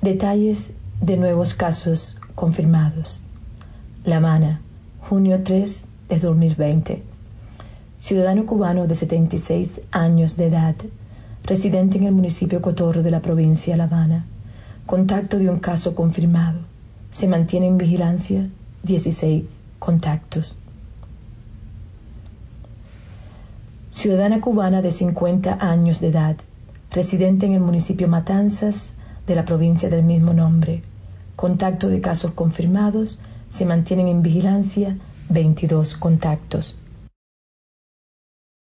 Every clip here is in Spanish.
Detalles de nuevos casos confirmados. La Habana, junio 3 de 2020. Ciudadano cubano de 76 años de edad, residente en el municipio Cotorro de la provincia de La Habana. Contacto de un caso confirmado. Se mantiene en vigilancia 16 contactos. Ciudadana cubana de 50 años de edad, residente en el municipio Matanzas de la provincia del mismo nombre. Contacto de casos confirmados, se mantienen en vigilancia 22 contactos.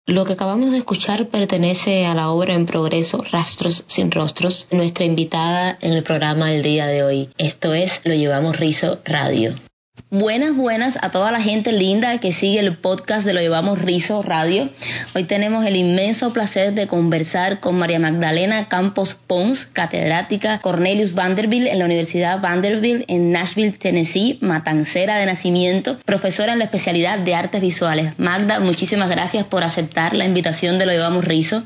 Lo que acabamos de escuchar pertenece a la obra en progreso Rastros sin Rostros, nuestra invitada en el programa el día de hoy. Esto es Lo Llevamos Rizo Radio. Buenas, buenas a toda la gente linda que sigue el podcast de Lo Llevamos Rizo Radio. Hoy tenemos el inmenso placer de conversar con María Magdalena Campos Pons, catedrática Cornelius Vanderbilt en la Universidad Vanderbilt en Nashville, Tennessee, matancera de nacimiento, profesora en la especialidad de artes visuales. Magda, muchísimas gracias por aceptar la invitación de Lo Llevamos Rizo.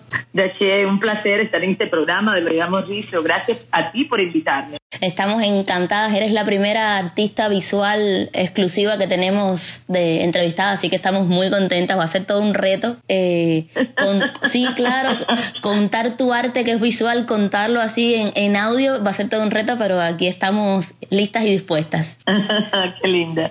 Un placer estar en este programa de Lo Llevamos Rizo. Gracias a ti por invitarme. Estamos encantadas, eres la primera artista visual exclusiva que tenemos de entrevistada, así que estamos muy contentas, va a ser todo un reto. Eh, sí, claro, contar tu arte que es visual, contarlo así en, en, audio va a ser todo un reto, pero aquí estamos listas y dispuestas. Qué linda.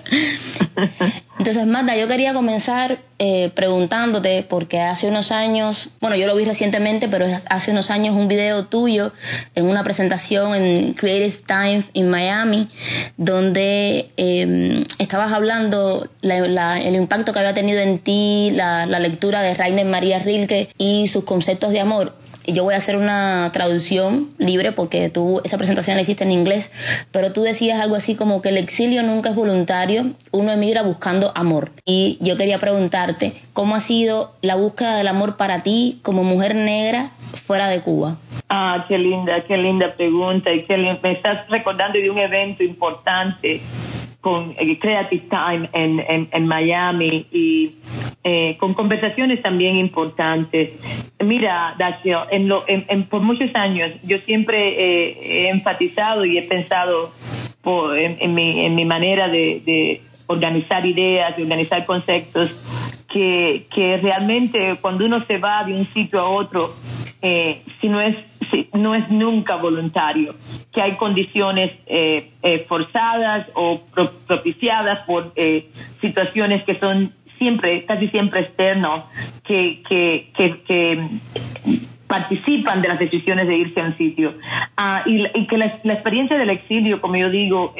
Entonces, Magda, yo quería comenzar eh, preguntándote, porque hace unos años, bueno, yo lo vi recientemente, pero hace unos años un video tuyo en una presentación en Creative Times en Miami, donde em, estabas hablando el impacto que había tenido en ti la, la lectura de Rainer María Rilke y sus conceptos de amor yo voy a hacer una traducción libre porque tú esa presentación la hiciste en inglés, pero tú decías algo así como que el exilio nunca es voluntario, uno emigra buscando amor. Y yo quería preguntarte, ¿cómo ha sido la búsqueda del amor para ti como mujer negra fuera de Cuba? Ah, qué linda, qué linda pregunta y que me estás recordando de un evento importante con eh, Creative Time en, en, Miami y eh, con conversaciones también importantes. Mira, Dacio, en lo, en, por muchos años yo siempre he enfatizado y he pensado en, mi, en mi manera de, de organizar ideas, de organizar conceptos, que, que realmente cuando uno se va de un sitio a otro, eh, si no es si, no es nunca voluntario, que hay condiciones eh, eh, forzadas o propiciadas por eh, situaciones que son siempre, casi siempre externos, que, que, que, participan de las decisiones de irse a un sitio. Ah, y, que la, experiencia del exilio, como yo digo,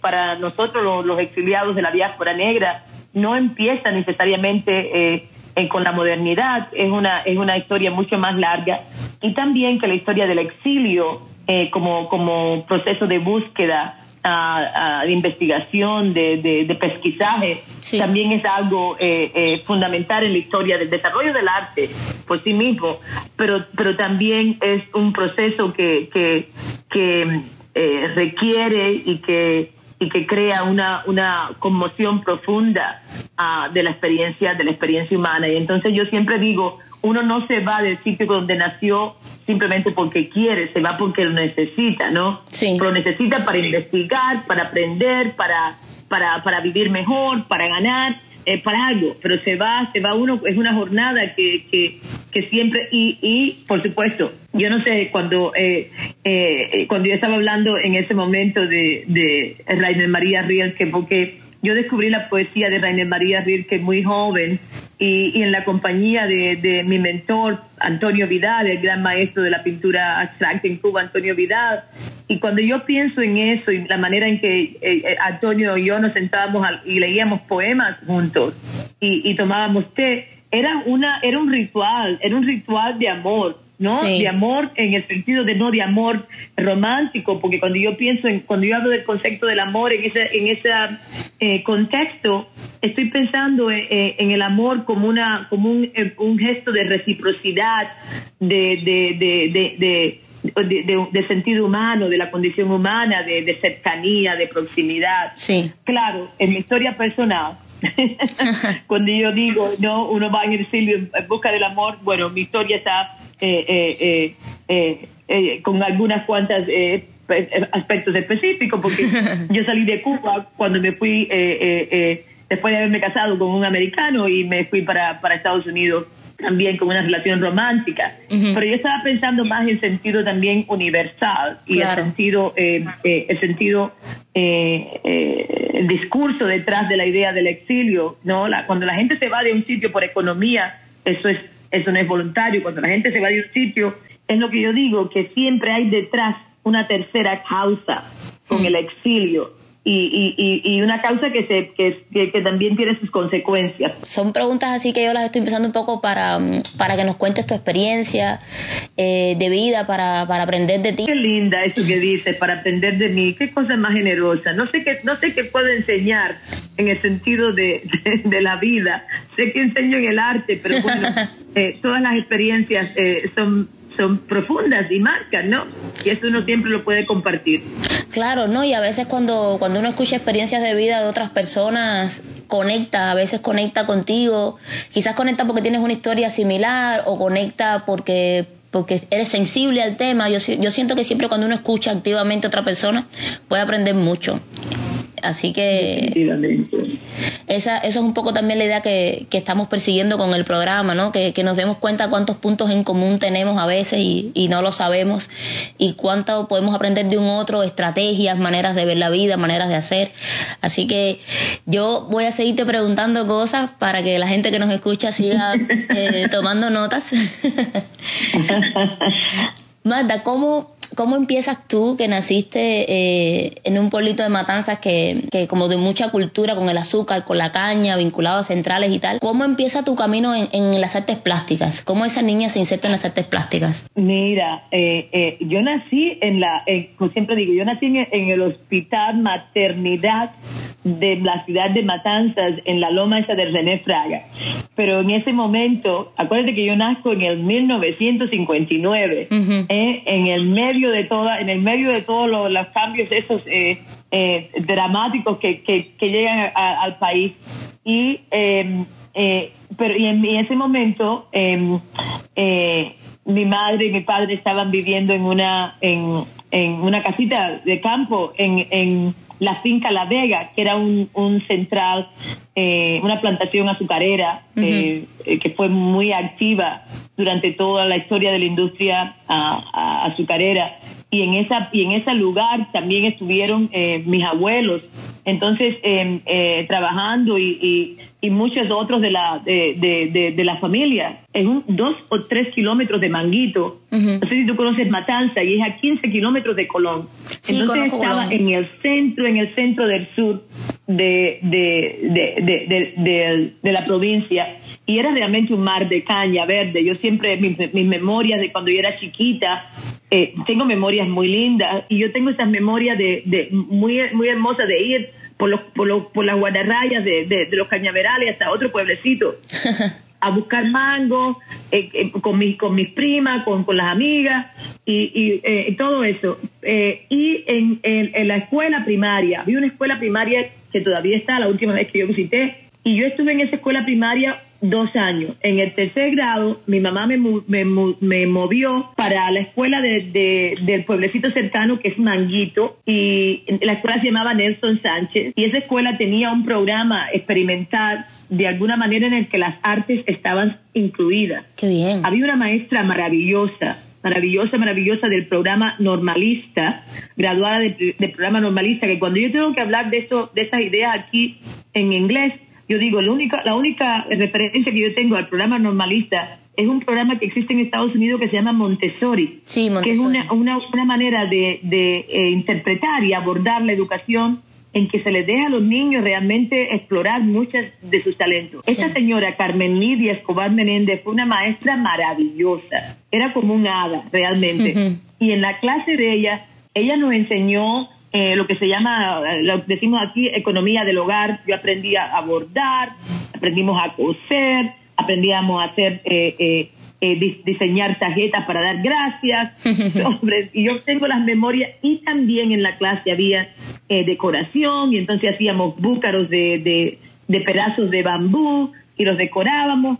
para nosotros los, exiliados de la diáspora negra, no empieza necesariamente con la modernidad, es una, es una historia mucho más larga y también que la historia del exilio eh, como, como proceso de búsqueda uh, de investigación, de, de, pesquisaje, también es algo eh, eh, fundamental en la historia del desarrollo del arte por sí mismo, pero, pero también es un proceso que, que, que eh, requiere y que y que crea una, una conmoción profunda uh, de la experiencia de la experiencia humana. Y entonces yo siempre digo uno no se va del sitio donde nació simplemente porque quiere, se va porque lo necesita, ¿no? Sí. Lo necesita para investigar, para aprender, para, para, para vivir mejor, para ganar, eh, para algo, pero se va, se va uno, es una jornada que, que, que siempre, y, y por supuesto, yo no sé, cuando, eh, eh, cuando yo estaba hablando en ese momento de, de Rainer María Riel, que porque yo descubrí la poesía de Rainer María Rilke muy joven y, en la compañía de, mi mentor, Antonio Vidal, el gran maestro de la pintura abstracta en Cuba, Antonio Vidal. Y cuando yo pienso en eso y la manera en que eh, eh, Antonio y yo nos sentábamos y leíamos poemas juntos y, y tomábamos té, era, una, era un ritual, era un ritual de amor ¿no? De amor en el sentido de no de amor romántico, porque cuando yo pienso en, cuando yo hablo del concepto del amor en ese, en ese eh, contexto, estoy pensando en, en, el amor como una, como un, un gesto de reciprocidad, de, de, de, de de, de, sentido humano, de la condición humana, de, de cercanía, de proximidad. Sí. Claro, en mi historia personal, cuando yo digo, no, uno va en el exilio en busca del amor, bueno, mi historia está eh, eh, eh, con algunas cuantas aspectos específicos, porque yo salí de Cuba cuando me fui, después de haberme casado con un americano y me fui para, para Estados Unidos también con una relación romántica, pero yo estaba pensando más en sentido también universal y el sentido, eh, eh, el sentido, eh, el discurso detrás de la idea del exilio, no, la, cuando la gente se va de un sitio por economía, eso es, eso no es voluntario. Cuando la gente se va de un sitio, es lo que yo digo, que siempre hay detrás una tercera causa con el exilio y, y, y, una causa que, se, que, que, también tiene sus consecuencias. Son preguntas así que yo las estoy empezando un poco para, para que nos cuentes tu experiencia eh, de vida, para, para aprender de ti. Qué linda eso que dices, para aprender de mí, qué cosa más generosa. No sé qué, no sé qué puedo enseñar en el sentido de, de, la vida. Sé que enseño en el arte, pero bueno, eh, todas las experiencias eh, son son profundas y marcan, ¿no? Y eso uno siempre lo puede compartir. Claro, ¿no? Y a veces cuando, cuando uno escucha experiencias de vida de otras personas, conecta, a veces conecta contigo, quizás conecta porque tienes una historia similar o conecta porque porque eres sensible al tema. Yo, yo siento que siempre cuando uno escucha activamente a otra persona puede aprender mucho. Así que esa, eso es un poco también la idea que, estamos persiguiendo con el programa, ¿no? Que, nos demos cuenta cuántos puntos en común tenemos a veces y, no lo sabemos y cuánto podemos aprender de un otro, estrategias, maneras de ver la vida, maneras de hacer. Así que yo voy a seguirte preguntando cosas para que la gente que nos escucha siga eh, tomando notas. Magda, ¿cómo, ¿cómo empiezas tú que naciste eh, en un pueblito de Matanzas que, que, como de mucha cultura con el azúcar, con la caña, vinculado a centrales y tal? ¿Cómo empieza tu camino en, en las artes plásticas? ¿Cómo esa niña se inserta en las artes plásticas? Mira, eh, eh, yo nací en la, como siempre digo, yo nací en, en el hospital maternidad de la ciudad de Matanzas, en la loma esa de René Fraga. Pero en ese momento, acuérdate que yo nazco en el 1959, ¿eh? en el medio de toda, en el medio de todos los, cambios esos eh, eh, dramáticos que, que, llegan al país. Y, em, pero y en, ese momento, em, mi madre y mi padre estaban viviendo en una, en, en una casita de campo en, en la finca La Vega, que era un, un central, eh, una plantación azucarera eh, eh, que fue muy activa durante toda la historia de la industria azucarera. Y en, esa, y en ese lugar también estuvieron mis abuelos entonces em, eh, trabajando y, y, muchos otros de la de, de, de, la familia es un dos o tres kilómetros de Manguito. No sé si tú conoces Matanza y es a 15 kilómetros de Colón. Entonces estaba en el centro en el centro del sur de, de, de, la provincia y era realmente un mar de caña verde. Yo siempre, mis, mis memorias de cuando yo era chiquita, eh, tengo memorias muy lindas y yo tengo esas memorias de, de muy, muy hermosas de ir por, los, por, los, por las guardarrayas de, de, los cañaverales hasta otro pueblecito a buscar mango eh, eh, con, mis, con mis primas, con, con las amigas y, y todo eso. y en, en, en la escuela primaria, había una escuela primaria que todavía está, la última vez que yo visité, y yo estuve en esa escuela primaria dos años. En el tercer grado, mi mamá me, me, me movió para la escuela de, del pueblecito cercano que es Manguito y la escuela se llamaba Nelson Sánchez y esa escuela tenía un programa experimental de alguna manera en el que las artes estaban incluidas. Qué bien. Había una maestra maravillosa maravillosa, maravillosa del programa normalista, graduada del programa normalista, que cuando yo tengo que hablar de eso, de esas ideas aquí en inglés, yo digo, la única, la única referencia que yo tengo al programa normalista es un programa que existe en Estados Unidos que se llama Montessori, que es una, una, una manera de, de eh, interpretar y abordar la educación en que se les deja a los niños realmente explorar muchos de sus talentos. Esta señora Carmen Lidia Escobar Menéndez fue una maestra maravillosa, era como un hada realmente. Y en la clase de ella, ella nos enseñó eh, lo que se llama, lo decimos aquí, economía del hogar. Yo aprendí a bordar, aprendimos a coser, aprendíamos a hacer, eh, eh, diseñar tarjetas para dar gracias. y yo tengo las memorias y también en la clase había decoración y entonces hacíamos búcaros de, de, de pedazos de bambú y los decorábamos.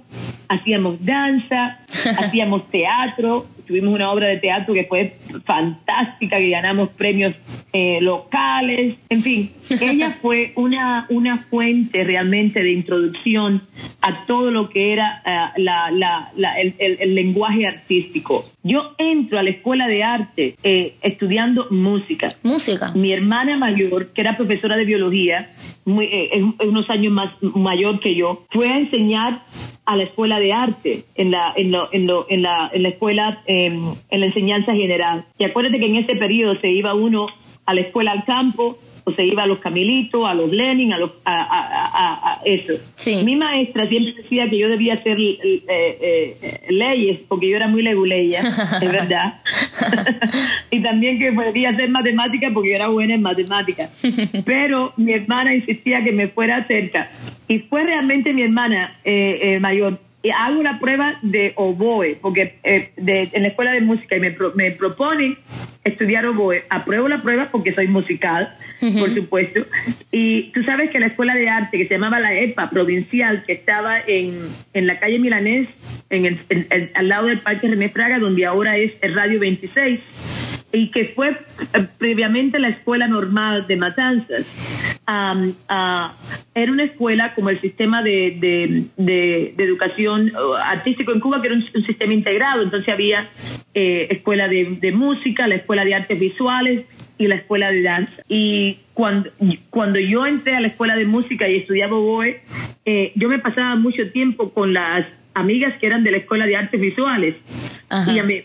Hacíamos danza, hacíamos teatro, tuvimos una obra de teatro que fue fantástica, que ganamos premios eh, locales, en fin, ella fue una, una fuente realmente de introducción a todo lo que era eh, la, la, el, el, lenguaje artístico. Yo entro a la escuela de arte eh, estudiando música. Música. Mi hermana mayor, que era profesora de biología, muy, unos años más mayor que yo, fue a enseñar a la escuela de arte, en la, en lo, en lo, en la, en la escuela, em, en la enseñanza general. Y acuérdate que en ese periodo se iba uno a la escuela al campo, o se iba a los Camilitos, a los Lenin, a, los, a, eso. Mi maestra siempre decía que yo debía hacer eh, eh, leyes, porque yo era muy leguleya, es verdad. y también que debía hacer matemáticas, porque yo era buena en matemáticas. Pero mi hermana insistía que me fuera cerca. Y fue realmente mi hermana eh, mayor hago una prueba de oboe, porque eh, en la escuela de música y me, me proponen estudiar oboe. Apruebo la prueba porque soy musical, por supuesto. Y tú sabes que la escuela de arte que se llamaba la EPA provincial, que estaba en, en la calle Milanés, en el, al lado del Parque René Fraga, donde ahora es el Radio 26, y que fue eh, previamente la escuela normal de Matanzas. era una escuela como el sistema de, de, educación uh, artístico en Cuba, que era un, sistema integrado, entonces había eh, escuela de, música, la escuela de artes visuales y la escuela de danza. Y cuando, cuando yo entré a la escuela de música y estudiaba oboe, eh, yo me pasaba mucho tiempo con las amigas que eran de la escuela de artes visuales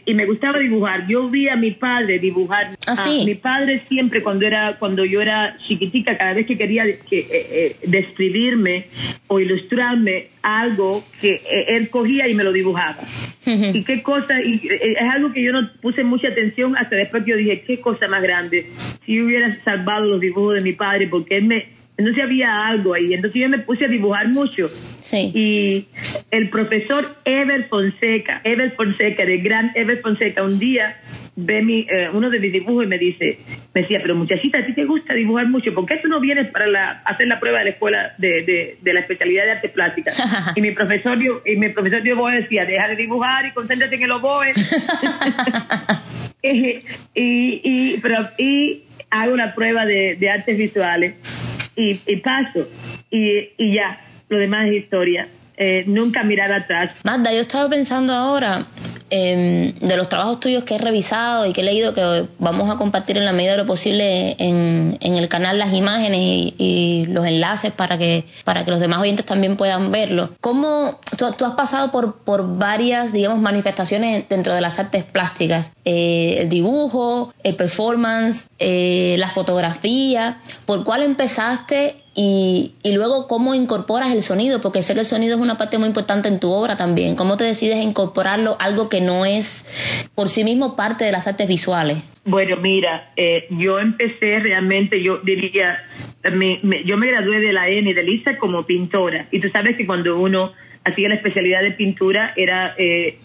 y, me gustaba dibujar. Yo vi a mi padre dibujar. ¿Ah, mi padre siempre cuando era cuando yo era chiquitica, cada vez que quería que, eh, eh, describirme o ilustrarme algo que eh, él cogía y me lo dibujaba. Y qué cosa, y, es algo que yo no puse mucha atención hasta después que yo dije, qué cosa más grande. Si hubiera salvado los dibujos de mi padre, porque él me entonces había algo ahí. Entonces yo me puse a dibujar mucho. Sí. Y el profesor Ever Fonseca, Ever Fonseca, el gran Ever Fonseca, un día ve mi, eh, uno de mis dibujos y me dice, me decía, pero muchachita, a ti te gusta dibujar mucho, ¿por qué tú no vienes para la, hacer la prueba de la escuela de, de, la especialidad de arte plástica? y mi profesor y mi profesor de oboe decía, deja de dibujar y concéntrate en el oboe. y, y, pero, y hago la prueba de, de artes visuales y, paso y, y ya, lo demás es historia. Eh, nunca mirar atrás. Magda, yo estaba pensando ahora em, de los trabajos tuyos que he revisado y que he leído que vamos a compartir en la medida de lo posible en, en el canal las imágenes y, los enlaces para que, para que los demás oyentes también puedan verlo. ¿Cómo tú, has pasado por, por varias, digamos, manifestaciones dentro de las artes plásticas? Eh, el dibujo, el performance, eh, la fotografía. ¿Por cuál empezaste y, y, luego cómo incorporas el sonido, porque sé que el sonido es una parte muy importante en tu obra también. ¿Cómo te decides incorporarlo, algo que no es por sí mismo parte de las artes visuales? Bueno, mira, eh, yo empecé realmente, yo diría, yo me gradué de la ENI de Lisa como pintora, y tú sabes que cuando uno hacía la especialidad de pintura era... Eh,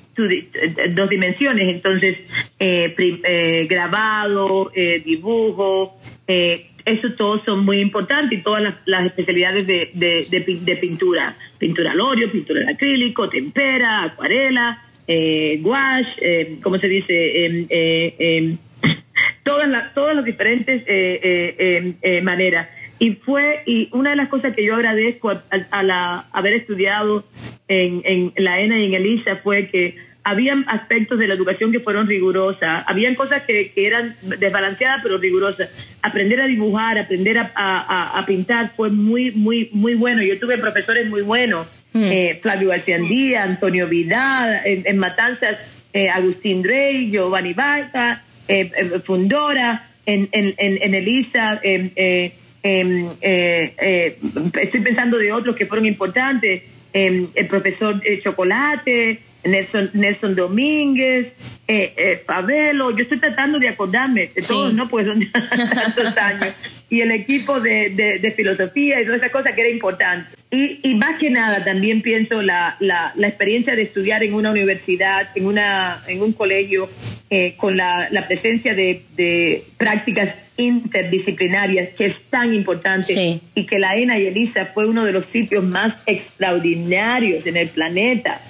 dos dimensiones, entonces eh, eh grabado, eh, dibujo, eh, eso todos son muy importantes y todas las, especialidades de, de, pintura, pintura al óleo, pintura al acrílico, tempera, acuarela, eh, gouache, eh, ¿cómo se dice? Em, eh, em, todas las todas las diferentes eh, em, maneras. Y fue, y una de las cosas que yo agradezco a, la, haber estudiado en, en la ENA y en ELISA fue que habían aspectos de la educación que fueron rigurosas, habían cosas que, que eran desbalanceadas pero rigurosas. Aprender a dibujar, aprender a, a, a, pintar fue muy, muy, muy bueno. Yo tuve profesores muy buenos, mm. eh, Flavio García Andía, Antonio Vidal, en, Matanzas, eh, Agustín Rey, Giovanni Baita, eh, eh, Fundora, en, en, en, Elisa, eh, estoy pensando de otros que fueron importantes, el profesor Chocolate, Nelson, Nelson Domínguez, eh, eh, Pavelo, yo estoy tratando de acordarme de todos, ¿no? Pues son tantos años. Y el equipo de, de, filosofía y todas esas cosas que era importante. y, y, más que nada también pienso la, la, la, experiencia de estudiar en una universidad, en, una, en un colegio, eh, con la, la presencia de, de, prácticas interdisciplinarias, que es tan importante, y que la ENA y ELISA fue uno de los sitios más extraordinarios en el planeta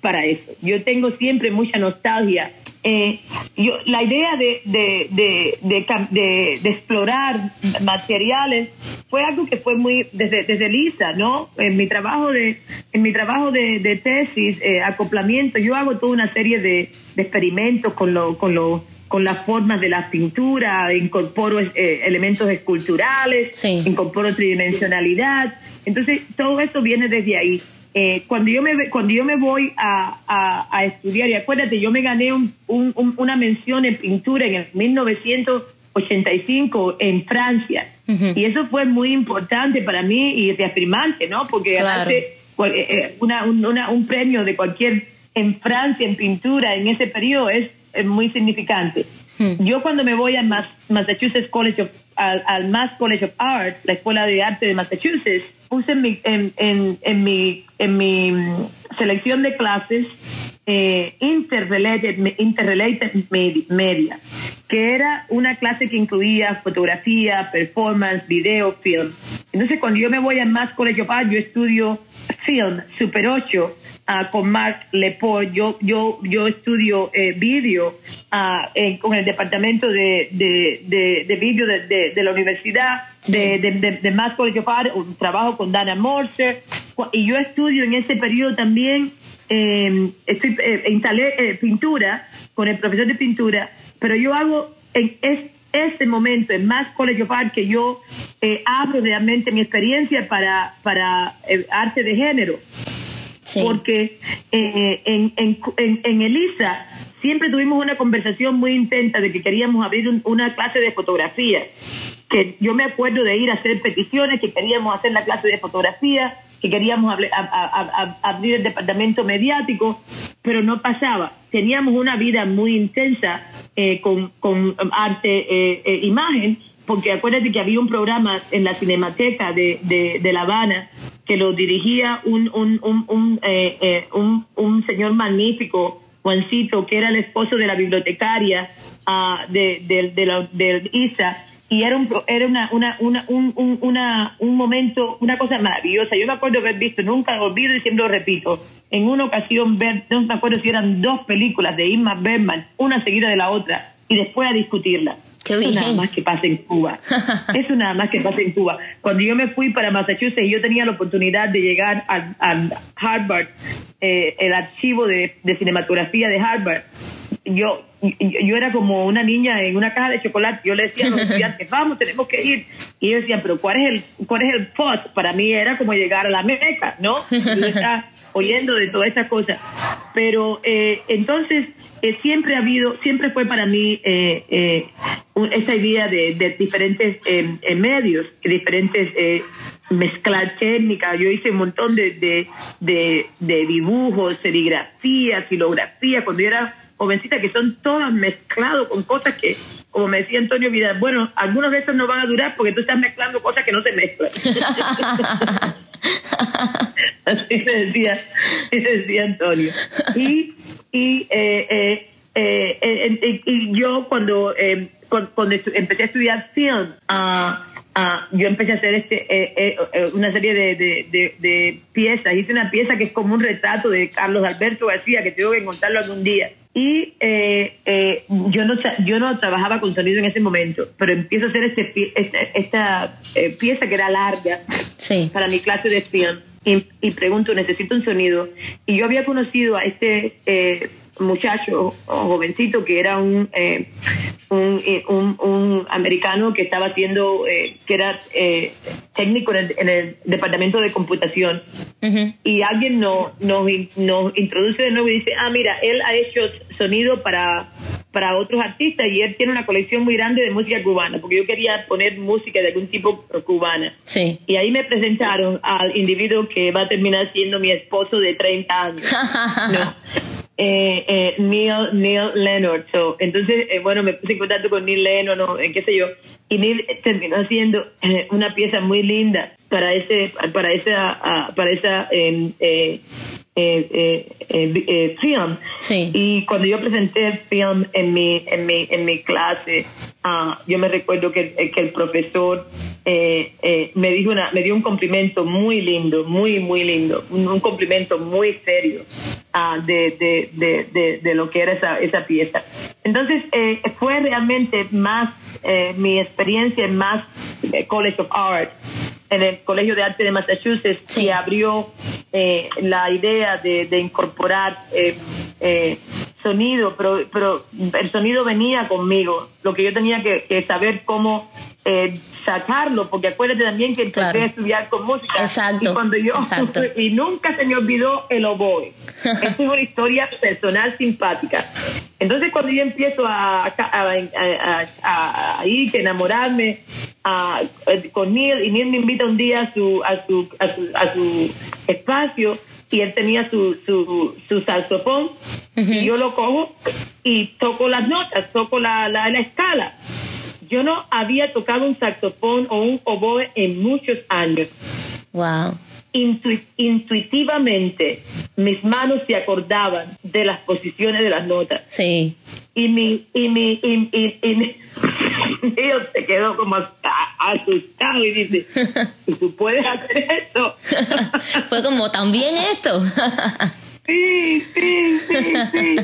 para eso. Yo tengo siempre mucha nostalgia eh, yo, la idea de, de, de, de, explorar materiales fue algo que fue muy desde, desde Lisa, ¿no? En mi trabajo de, en mi trabajo de, tesis, eh, acoplamiento, yo hago toda una serie de, experimentos con lo, con lo, con las formas de la pintura, incorporo eh, elementos esculturales, incorporo tridimensionalidad. Entonces, todo eso viene desde ahí. Eh, cuando yo me cuando yo me voy a, a, estudiar y acuérdate yo me gané un, una mención en pintura en el 1985 en Francia. Y eso fue muy importante para mí y reafirmante no porque ganarse eh, eh, una, un premio de cualquier en Francia en pintura en ese periodo es, muy significante. Yo cuando me voy al Massachusetts College of, al, al Mass College of Arts la escuela de arte de Massachusetts puse en mi, en, en, en mi, en mi selección de clases eh, interrelated, interrelated media, que era una clase que incluía fotografía, performance, video, film. Entonces, cuando yo me voy a Mass College of Art, yo estudio film, Super 8, ah, con Mark Lepore. Yo, yo, yo estudio eh, video ah, con el departamento de, de, de, de video de, de, la universidad, de, de, de, Mass College of Art, trabajo con Dana Morse. Y yo estudio en ese periodo también, eh, estoy, eh, instalé eh, pintura con el profesor de pintura, pero yo hago en este este momento en Mass College of Art que yo eh, abro realmente mi experiencia para, para eh, arte de género. Porque eh, en, en, en, Elisa siempre tuvimos una conversación muy intensa de que queríamos abrir una clase de fotografía. Que yo me acuerdo de ir a hacer peticiones, que queríamos hacer la clase de fotografía, que queríamos abrir el departamento mediático, pero no pasaba. Teníamos una vida muy intensa eh, con, arte e eh, imagen, porque acuérdate que había un programa en la Cinemateca de, La Habana que lo dirigía un, un, un, un, un, un señor magnífico, Juancito, que era el esposo de la bibliotecaria uh, de, la, de ISA, y era un era una, una, una, un, una, un momento, una cosa maravillosa. Yo me acuerdo haber visto, nunca olvido y siempre lo repito, en una ocasión ver, no me acuerdo si eran dos películas de Inma Bergman, una seguida de la otra, y después a discutirla. Eso nada más que pasa en Cuba. Eso nada más que pasa en Cuba. Cuando yo me fui para Massachusetts, yo tenía la oportunidad de llegar a, Harvard, eh, el archivo de, de cinematografía de Harvard, yo, yo era como una niña en una caja de chocolate. Yo le decía a los estudiantes, vamos, tenemos que ir. Y ellos decían, pero ¿cuál es el, cuál es el post? Para mí era como llegar a la Meca, ¿no? Yo estaba oyendo de todas esas cosas. Pero eh, entonces, eh, siempre ha habido, siempre fue para mí eh, eh, esa idea de, de diferentes medios, diferentes mezclar técnicas. Yo hice un montón de, de, de, dibujos, serigrafía, filografía. Cuando yo era jovencitas que son todas mezcladas con cosas que, como me decía Antonio Vidal, bueno, algunos de estos no van a durar porque tú estás mezclando cosas que no se mezclan. así se decía, así se decía Antonio. Y, y, eh, eh, eh, y yo cuando, cuando, empecé a estudiar film, uh, Ah, yo empecé a hacer este, eh, eh, eh, una serie de, de, de, piezas. Hice una pieza que es como un retrato de Carlos Alberto García, que tengo que contarlo algún día. Y yo, no, yo no trabajaba con sonido en ese momento, pero empiezo a hacer este, esta, esta pieza que era larga para mi clase de film. Y, y, pregunto, necesito un sonido. Y yo había conocido a este muchacho o jovencito que era un, eh, eh, un, un, americano que estaba haciendo, eh, que era eh, técnico en el, departamento de computación. Y alguien nos, nos, nos introduce de nuevo y dice, ah, mira, él ha hecho sonido para para otros artistas y él tiene una colección muy grande de música cubana, porque yo quería poner música de algún tipo cubana. Sí. Y ahí me presentaron al individuo que va a terminar siendo mi esposo de 30 años. no. Eh, eh, Neil, Neil Leonard. So, entonces, eh, bueno, me puse en contacto con Neil Leonard, no, qué sé yo, y Neil terminó haciendo una pieza muy linda para ese para esa para esa eh, eh, eh, eh, film. Sí. y cuando yo presenté el film en mi en mi en mi clase ah, yo me recuerdo que, que el profesor eh, eh, me dijo una me dio un complemento muy lindo muy muy lindo un, un muy serio ah, de, de, de, de, de lo que era esa esa pieza. Entonces eh, fue realmente más eh, mi experiencia en más eh, College of Art en el Colegio de Arte de Massachusetts Sí. que abrió eh, la idea de, de incorporar eh, eh, sonido, pero, pero el sonido venía conmigo. Lo que yo tenía que, que saber cómo eh, sacarlo, porque acuérdate también que empecé Claro. a estudiar con música. Exacto, Y cuando yo exacto. y nunca se me olvidó el oboe. Esa es una historia personal simpática. Entonces cuando yo empiezo a, a, a, a- a ir, que enamorarme a- eh, con Neil, y Neil me invita un día a su, a su, a su, a su espacio, y él tenía su, su, su saxofón, y yo lo cojo y toco las notas, toco la, la, la escala. Yo no había tocado un saxofón o un oboe en muchos años Wow. intu- intuitivamente mis manos se acordaban de las posiciones de las notas Sí. y mi y mi y, y, y mi- se quedó como asustado y dice ¿y tú puedes hacer esto? Fue como también esto. sí, sí, sí, sí.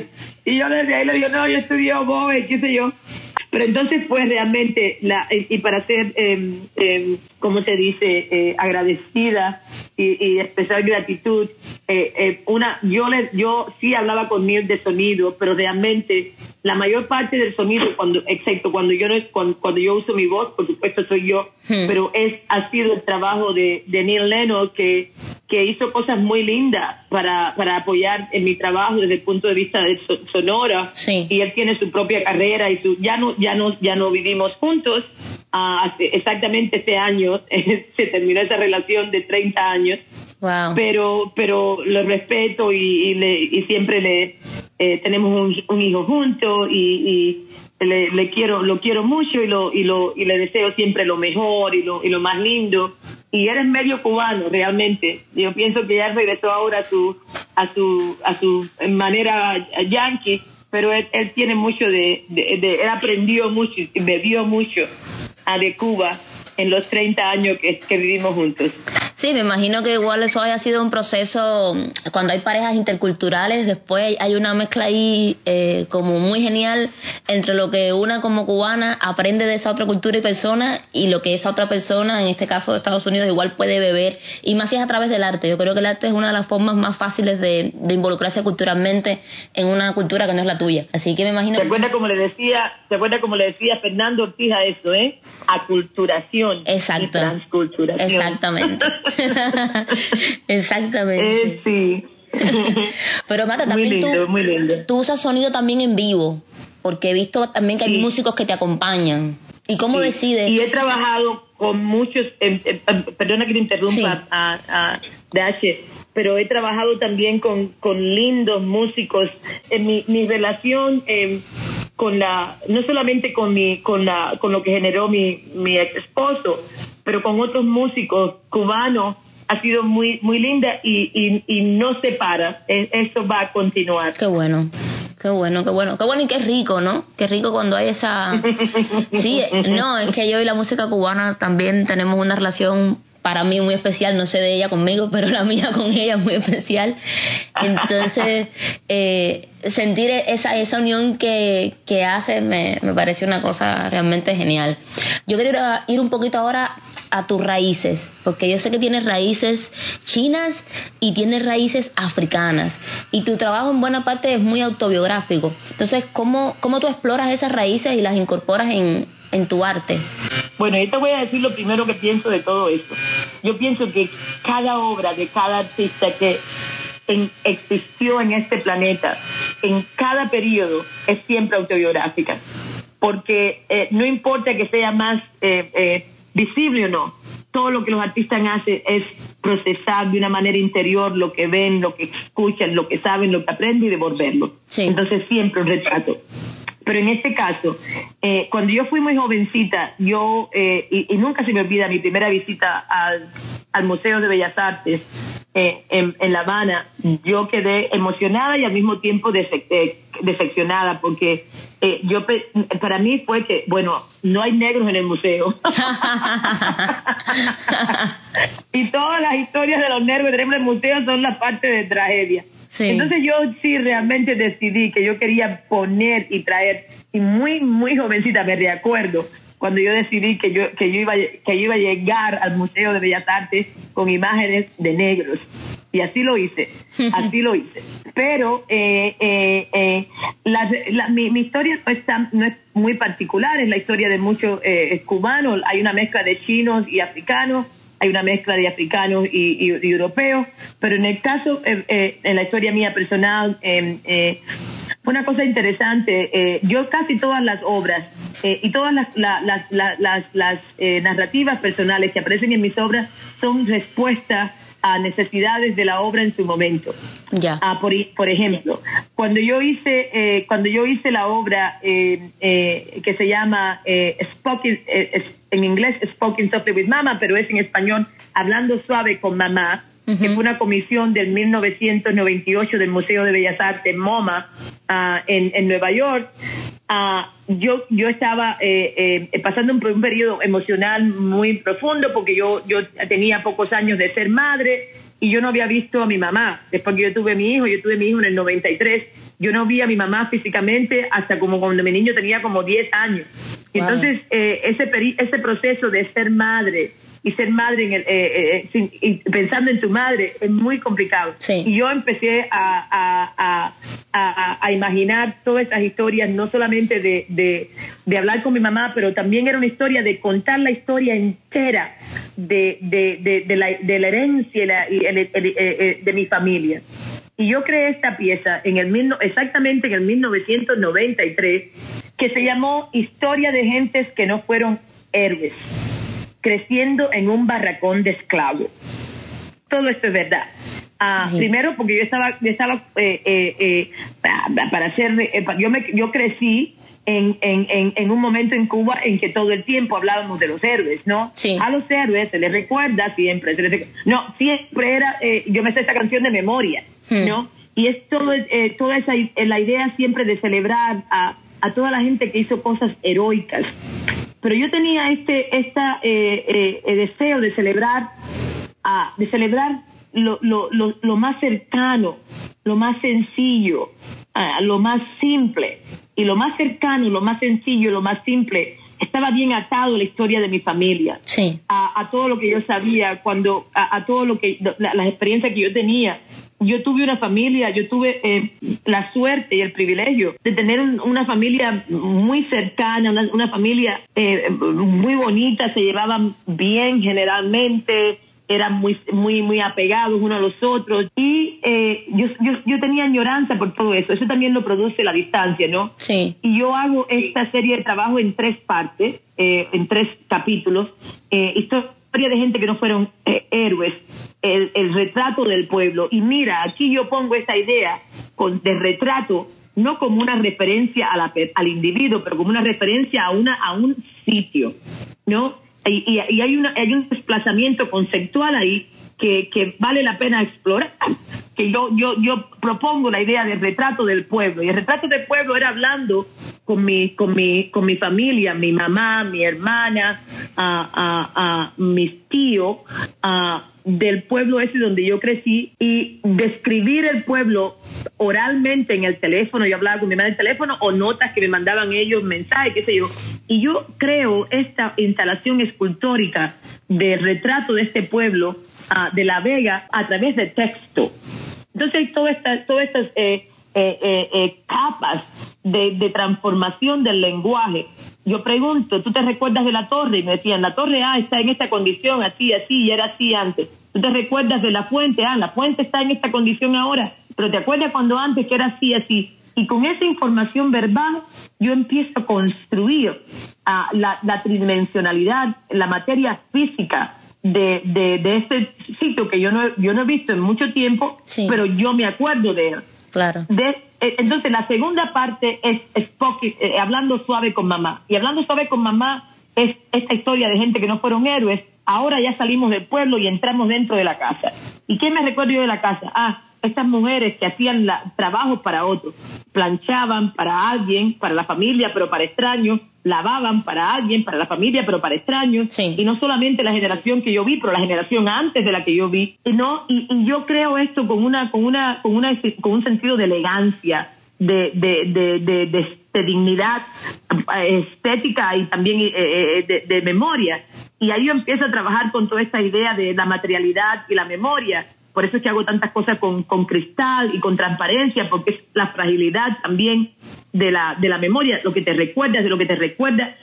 Y yo desde ahí le digo, no, yo estudié oboe, qué sé yo. Pero entonces fue realmente, la, y para ser, eh, eh, ¿cómo se dice?, eh, agradecida y, y expresar gratitud, eh, eh, una, yo, le, yo sí hablaba con Neil de sonido, pero realmente la mayor parte del sonido, cuando, excepto cuando yo, no, cuando, cuando yo uso mi voz, por supuesto soy yo, Hmm. pero es, ha sido el trabajo de, de Neil Leno que, que hizo cosas muy lindas para, para apoyar en mi trabajo desde el punto de vista de so- sonora Sí. y él tiene su propia carrera y su ya no ya no ya no vivimos juntos hace exactamente este año se terminó esa relación de 30 años Pero pero lo respeto y, y, le, y siempre le eh, tenemos un, un hijo juntos y, y le, le quiero lo quiero mucho y lo y lo y le deseo siempre lo mejor y lo y lo más lindo. Y él es medio cubano realmente. Yo pienso que ya regresó ahora a su a su a su manera yankee pero él, él tiene mucho de, de, de- él aprendió mucho bebió mucho a de Cuba en los 30 años que, que vivimos juntos Sí, me imagino que igual eso haya sido un proceso, cuando hay parejas interculturales, después hay una mezcla ahí eh, como muy genial entre lo que una como cubana aprende de esa otra cultura y persona y lo que esa otra persona, en este caso de Estados Unidos, igual puede beber. Y más si es a través del arte. Yo creo que el arte es una de las formas más fáciles de, de involucrarse culturalmente en una cultura que no es la tuya. Así que me imagino... ¿Se acuerda como le decía, se acuerda como le decía Fernando Ortiz a eso, eh? Aculturación Exacto. y transculturación. Exactamente. Exactamente. Eh, sí. Pero Marta, muy también lindo, tú, muy lindo. tú usas sonido también en vivo, porque he visto también que hay músicos que te acompañan. ¿Y cómo Sí. decides? Y he trabajado con muchos, em, em, em, perdona que te interrumpa, Sí. a, a Dache, pero he trabajado también con, con lindos músicos. En mi, mi relación em, con la, no solamente con mi, con la, con lo que generó mi, mi ex esposo, pero con otros músicos cubanos ha sido muy, muy linda y, y, y no se para. E- Eso va a continuar. Qué bueno. Qué bueno, qué bueno, qué bueno y qué rico, ¿no? Qué rico cuando hay esa... Sí, no, es que yo y la música cubana también tenemos una relación para mí muy especial, no sé de ella conmigo, pero la mía con ella es muy especial. Entonces, eh, sentir esa, esa unión que, que hace me, me parece una cosa realmente genial. Yo quiero ir, a- ir un poquito ahora a tus raíces, porque yo sé que tienes raíces chinas y tienes raíces africanas, y tu trabajo en buena parte es muy autobiográfico. Entonces, ¿cómo, cómo tú exploras esas raíces y las incorporas en, en tu arte? Bueno, yo te voy a decir lo primero que pienso de todo esto. Yo pienso que cada obra de cada artista que en- existió en este planeta, en cada periodo, es siempre autobiográfica. Porque eh, no importa que sea más eh, eh, visible o no, todo lo que los artistas hacen es procesar de una manera interior lo que ven, lo que escuchan, lo que saben, lo que aprenden y devolverlo. Sí. Entonces siempre un retrato. Pero en este caso, eh, cuando yo fui muy jovencita, yo, eh, y, y nunca se me olvida mi primera visita al, al Museo de Bellas Artes eh, en, La Habana, yo quedé emocionada y al mismo tiempo eh, decepcionada porque eh, yo para mí fue que, bueno, no hay negros en el museo. y todas las historias de los negros en el museo son la parte de tragedia. Entonces yo sí realmente decidí que yo quería poner y traer, y muy, muy jovencita me recuerdo, cuando yo decidí que yo, que yo, iba, que yo iba a llegar al Museo de Bellas Artes con imágenes de negros. Y así lo hice, así lo hice. Pero eh, eh, eh la, mi, mi, historia no es, no es muy particular, es la historia de muchos eh, cubanos, hay una mezcla de chinos y africanos, hay una mezcla de africanos y, europeos, pero en el caso, en la historia mía personal, fue una cosa interesante. yo casi todas las obras eh, y todas las, las, eh, narrativas personales que aparecen en mis obras son respuestas a necesidades de la obra en su momento. Ya. Ah, por, por, ejemplo, cuando yo hice eh, cuando yo hice la obra que se llama Spoken, en inglés Spoken Softly with Mama, pero es en español Hablando suave con mamá, que fue una comisión del 1998 del Museo de Bellas Artes MoMA ah, en, en Nueva York. Ah, yo yo estaba eh, eh, pasando un, un, periodo emocional muy profundo porque yo yo tenía pocos años de ser madre y yo no había visto a mi mamá. Después que yo tuve a mi hijo yo tuve a mi hijo en el 93 yo no vi a mi mamá físicamente hasta como cuando mi niño tenía como 10 años. Entonces eh, ese ese proceso de ser madre y ser madre en el, eh, eh, eh pensando en tu madre es muy complicado. Y yo empecé a, a, a, imaginar todas esas historias, no solamente de, de, de, hablar con mi mamá, pero también era una historia de contar la historia entera de, de, de la, de la herencia y eh, de mi familia. Y yo creé esta pieza en el exactamente en el 1993 que se llamó Historia de gentes que no fueron héroes creciendo en un barracón de esclavos. Todo esto es verdad. Ah, primero porque yo estaba, yo estaba eh, eh, eh, para hacer, yo, me, yo crecí en, en, en, un momento en Cuba en que todo el tiempo hablábamos de los héroes, ¿no? A los héroes se les recuerda siempre, no, siempre era, yo me sé esta canción de memoria, hmm. ¿no? Y es todo, toda esa, la idea siempre de celebrar a, a toda la gente que hizo cosas heroicas. Pero yo tenía este esta, eh, eh, eh, deseo de celebrar, ah, de celebrar lo, lo, lo, más cercano, lo más sencillo, ah, lo más simple. Y lo más cercano, lo más sencillo, lo más simple, estaba bien atado a la historia de mi familia. Sí. A, a todo lo que yo sabía, cuando, a, a todo lo que, las experiencias que yo tenía yo tuve una familia, yo tuve eh, la suerte y el privilegio de tener una familia muy cercana, una, familia eh, muy bonita, se llevaban bien generalmente, eran muy muy muy apegados unos a los otros y eh, yo, yo, yo tenía añoranza por todo eso eso también lo produce la distancia no sí. Y yo hago esta serie de trabajo en tres partes en tres capítulos historia de gente que no fueron héroes el, retrato del pueblo. Y mira, aquí yo pongo esta idea con, de retrato no como una referencia a la, al individuo, pero como una referencia a, una, a un sitio, ¿no? Y, y, hay, una, hay un desplazamiento conceptual ahí que, que, vale la pena explorar. Que yo, yo, yo propongo la idea del retrato del pueblo. Y el retrato del pueblo era hablando con mi, con mi, con mi familia, mi mamá, mi hermana, a, a, mis tíos, a del pueblo ese donde yo crecí y describir el pueblo oralmente en el teléfono, yo hablaba con mi madre en el teléfono o notas que me mandaban ellos, mensajes, qué sé yo. Y yo creo esta instalación escultórica de retrato de este pueblo ah, de La Vega a través de texto. Entonces, todas estas, todas estas eh, eh, eh, capas de, transformación del lenguaje yo pregunto, ¿tú te recuerdas de la torre? Y me decían, la torre A está en esta condición, así, así, y era así antes. ¿Tú te recuerdas de la fuente? Ah, la fuente está en esta condición ahora, pero ¿te acuerdas cuando antes que era así, así? Y con esa información verbal yo empiezo a construir ah, la, tridimensionalidad, la materia física de, de, este sitio que yo no, yo no he visto en mucho tiempo, pero yo me acuerdo de él. Claro. Eh, entonces, la segunda parte es, eh, hablando suave con mamá. Y hablando suave con mamá es esta historia de gente que no fueron héroes, ahora ya salimos del pueblo y entramos dentro de la casa. ¿Y qué me recuerdo yo de la casa? Ah, estas mujeres que hacían trabajos para otros, planchaban para alguien, para la familia, pero para extraños, lavaban para alguien, para la familia, pero para extraños, y no solamente la generación que yo vi, pero la generación antes de la que yo vi, y no, y, yo creo esto con una, con una, con una, con un sentido de elegancia, de, de, de, de, de dignidad eh, estética y también eh, eh, de, memoria. Y ahí yo empiezo a trabajar con toda esta idea de la materialidad y la memoria. Por eso es que hago tantas cosas con, con cristal y con transparencia, porque es la fragilidad también de la, de la memoria, lo que te recuerdas, de lo que te recuerda,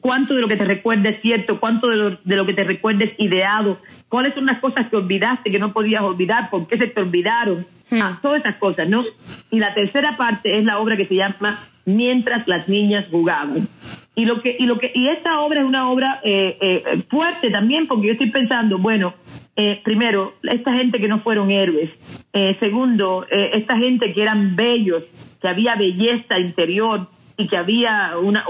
cuánto de lo que te recuerda es cierto, cuánto de lo, de lo que te recuerda es ideado, cuáles son las cosas que olvidaste que no podías olvidar, por qué se te olvidaron, hmm. ah, todas esas cosas, ¿no? Y la tercera parte es la obra que se llama Mientras las niñas jugaban. Y lo que, y lo que, y esta obra es una obra eh, eh, fuerte también, porque yo estoy pensando, bueno, eh, primero, esta gente que no fueron héroes. Eh, segundo, eh, esta gente que eran bellos, que había belleza interior y que había una,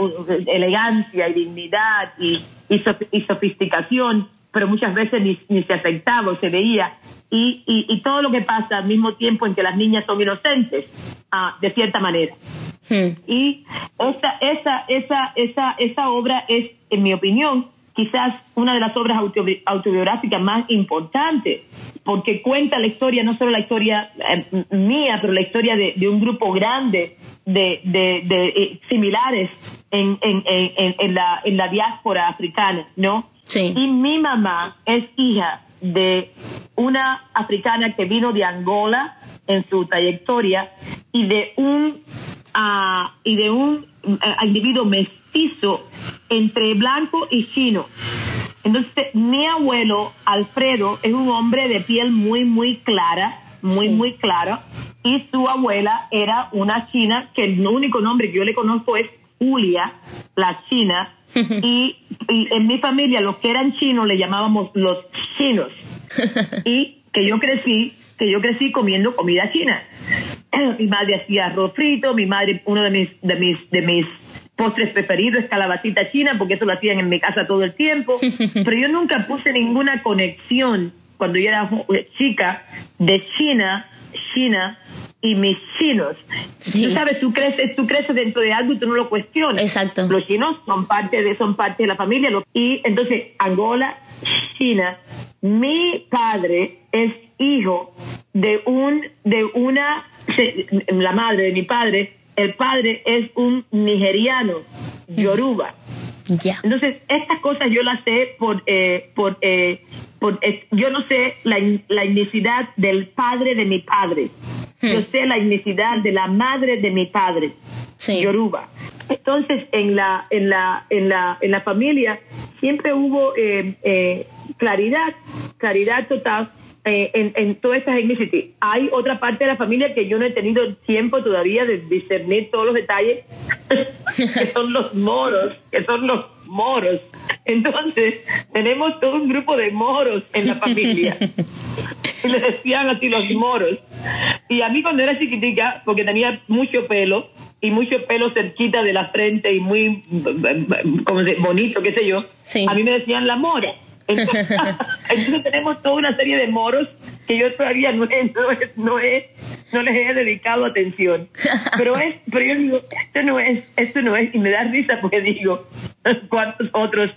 elegancia y dignidad y, y, sofisticación, pero muchas veces ni, ni se afectaba o se veía. Y, y, todo lo que pasa al mismo tiempo en que las niñas son inocentes, ah, de cierta manera. Hmm. Y esa, esa, esa, esa, esa obra es, en mi opinión, quizás una de las obras autobiográficas más importantes, porque cuenta la historia, no solo la historia eh, mía, pero la historia de, un grupo grande de, eh, similares en, en, la, en la diáspora africana, ¿no? Sí. Y mi mamá es hija de una africana que vino de Angola en su trayectoria y de un uh, y de un uh, individuo mestizo entre blanco y chino. Entonces, mi abuelo, Alfredo, es un hombre de piel muy, muy clara, muy, muy clara, y su abuela era una china, que el único nombre que yo le conozco es Julia, la china, y, en mi familia los que eran chinos le llamábamos los chinos, y que yo crecí, que yo crecí comiendo comida china. Mi madre hacía arroz frito, mi madre, uno de mis, de mis, de mis postres preferidos es calabacita china, porque eso lo hacían en mi casa todo el tiempo, pero yo nunca puse ninguna conexión cuando yo era chica de China, China y mis chinos. Tú sabes, tú creces, tú creces dentro de algo y tú no lo cuestionas. Exacto. Los chinos son parte de, son parte de la familia. Y entonces, Angola, China, mi padre es hijo de un, de una, la madre de mi padre el padre es un nigeriano, yoruba. Ya. Entonces, estas cosas yo las sé por, eh, por, eh, por yo no sé la, la etnicidad del padre de mi padre. Hmm. Yo sé la etnicidad de la madre de mi padre, yoruba. Entonces, en la, en la, en la, en la familia siempre hubo eh, claridad, claridad total eh, en, en todas estas ethnicities. Hay otra parte de la familia que yo no he tenido tiempo todavía de discernir todos los detalles, que son los moros, que son los moros. Entonces, tenemos todo un grupo de moros en la familia. y le decían así los moros. Y a mí cuando era chiquitica, porque tenía mucho pelo, y mucho pelo cerquita de la frente y muy como bonito, qué sé yo, a mí me decían la mora. Entonces, tenemos toda una serie de moros que yo todavía no he, no, no, les he dedicado atención. Pero es, pero yo digo, esto no es, esto no es, y me da risa porque digo, ¿cuántos otros,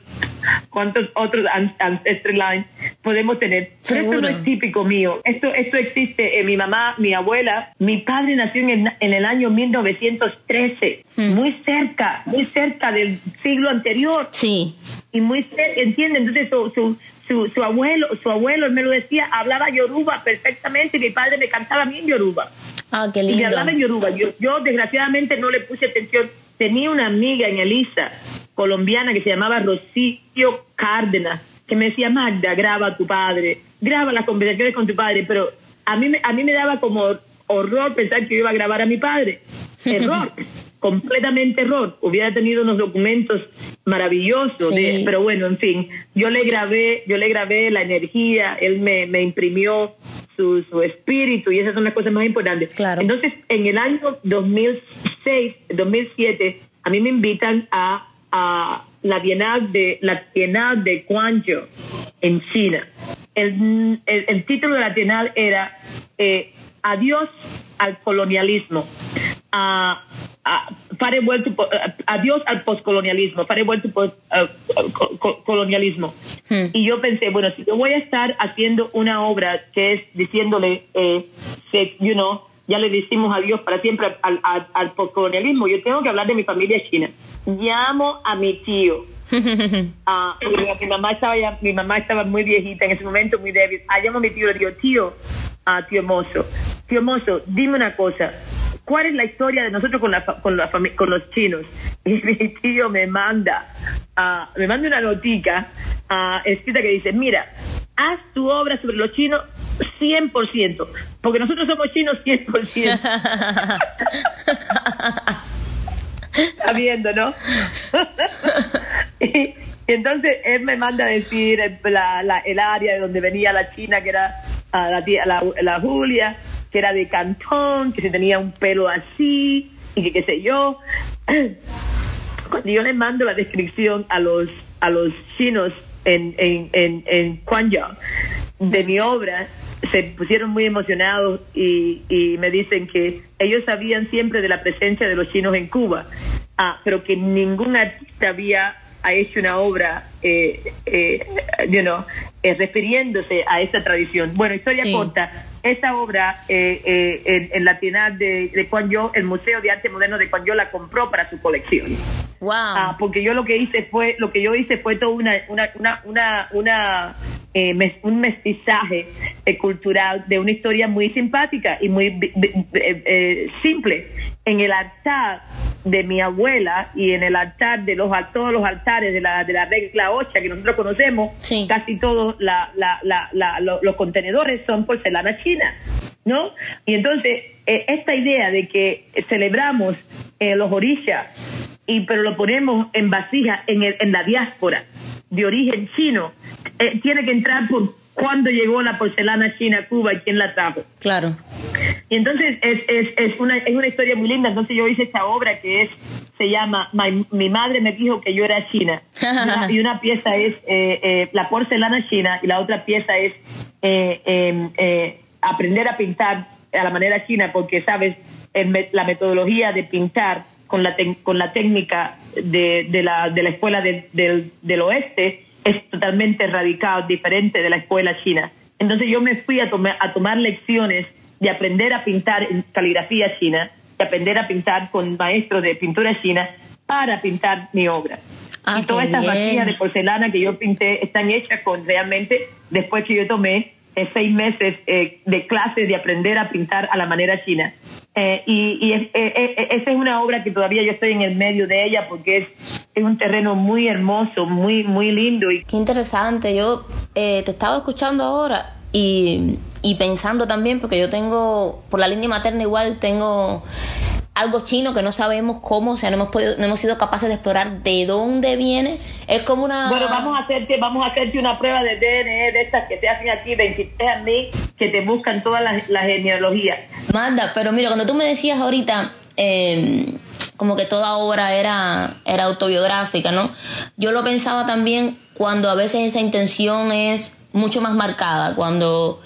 cuántos otros ancestral lines podemos tener? Pero esto no es típico mío. Esto, esto existe en mi mamá, mi abuela. Mi padre nació en el, en el año 1913, hmm. muy cerca, muy cerca del siglo anterior. Sí y muy entiende entonces su, su, su, abuelo su abuelo él me lo decía hablaba yoruba perfectamente y mi padre me cantaba bien yoruba. Ah qué lindo. y hablaba en yoruba. Yo, yo desgraciadamente no le puse atención. Tenía una amiga en Elisa colombiana que se llamaba Rocío Cárdenas que me decía Magda graba a tu padre graba las conversaciones con tu padre pero a mí a mí me daba como horror pensar que yo iba a grabar a mi padre. Error completamente error. Hubiera tenido unos documentos maravillosos, pero bueno, en fin, yo le grabé, yo le grabé la energía, él me, me imprimió su, su, espíritu y esas son las cosas más importantes. Claro. Entonces, en el año 2006, 2007, a mí me invitan a, a la Bienal de la Bienal de Guangzhou en China. El, el, título de la Bienal era eh, Adiós al colonialismo. A, vuelto, adiós al postcolonialismo, pare vuelto post, colonialismo. Hmm. Y yo pensé, bueno, si yo voy a estar haciendo una obra que es diciéndole, eh, you know, ya le decimos adiós para siempre al, al, postcolonialismo, yo tengo que hablar de mi familia china. Llamo a mi tío. Ah, mi mamá estaba mi mamá estaba muy viejita en ese momento, muy débil. Ah, llamo a mi tío y le digo, tío, ah, tío mozo, tío mozo, dime una cosa, ¿cuál es la historia de nosotros con, la, con, la con los chinos? Y mi tío me manda, uh, me manda una notica uh, escrita que dice, mira, haz tu obra sobre los chinos 100%, porque nosotros somos chinos 100%. Está viendo, ¿no? y, entonces él me manda a decir la, la, el área de donde venía la china, que era la, la, la Julia, que era de Cantón, que se tenía un pelo así, y que qué sé yo. Cuando yo le mando la descripción a los, a los chinos en, en, en, en de mi obra, se pusieron muy emocionados y, y me dicen que ellos sabían siempre de la presencia de los chinos en Cuba, ah, pero que ningún artista había ha hecho una obra, eh, eh, you know, eh, refiriéndose a esta tradición. Bueno, historia corta, esta obra eh, eh, en, la tienda de, de Yo, el Museo de Arte Moderno de Yo la compró para su colección. Wow. Ah, porque yo lo que hice fue, lo que yo hice fue todo una, una, una, una, una eh, un mestizaje eh, cultural de una historia muy simpática y muy eh, simple. En el altar de mi abuela y en el altar de los todos los altares de la, de la regla 8 que nosotros conocemos, casi todos la, la, la, los contenedores son porcelana china. ¿No? Y entonces, esta idea de que celebramos los orishas, y, pero lo ponemos en vasija en, en la diáspora, de origen chino eh, tiene que entrar por cuándo llegó la porcelana china a Cuba y quién la trajo. Claro. Y entonces es, es, es, una, es una historia muy linda. Entonces yo hice esta obra que es se llama Mi madre me dijo que yo era china. y una pieza es eh, eh, la porcelana china y la otra pieza es em, aprender a pintar a la manera china porque, sabes, la metodología de pintar con la, con la técnica de, de, la, de la escuela del, del oeste es totalmente radical, diferente de la escuela china. Entonces yo me fui a, tomar a tomar lecciones de aprender a pintar en caligrafía china, de aprender a pintar con maestros de pintura china para pintar mi obra. Ah, y todas estas vasijas de porcelana que yo pinté están hechas con realmente, después que yo tomé seis meses eh, de clases de aprender a pintar a la manera china. Eh, y, esa es una obra que todavía yo estoy en el medio de ella porque es, es un terreno muy hermoso, muy, muy lindo. Y... Qué interesante. Yo te estaba escuchando ahora y, y pensando también, porque yo tengo, por la línea materna igual, tengo algo chino que no sabemos cómo, o sea, no hemos, podido, no hemos sido capaces de explorar de dónde viene. Es como una... Bueno, vamos a hacerte, vamos a hacerte una prueba de DNA de estas que te hacen aquí 23 a mí, que te buscan todas las, las genealogías. Manda, pero mira, cuando tú me decías ahorita... Eh, como que toda obra era, era autobiográfica, ¿no? Yo lo pensaba también cuando a veces esa intención es mucho más marcada, cuando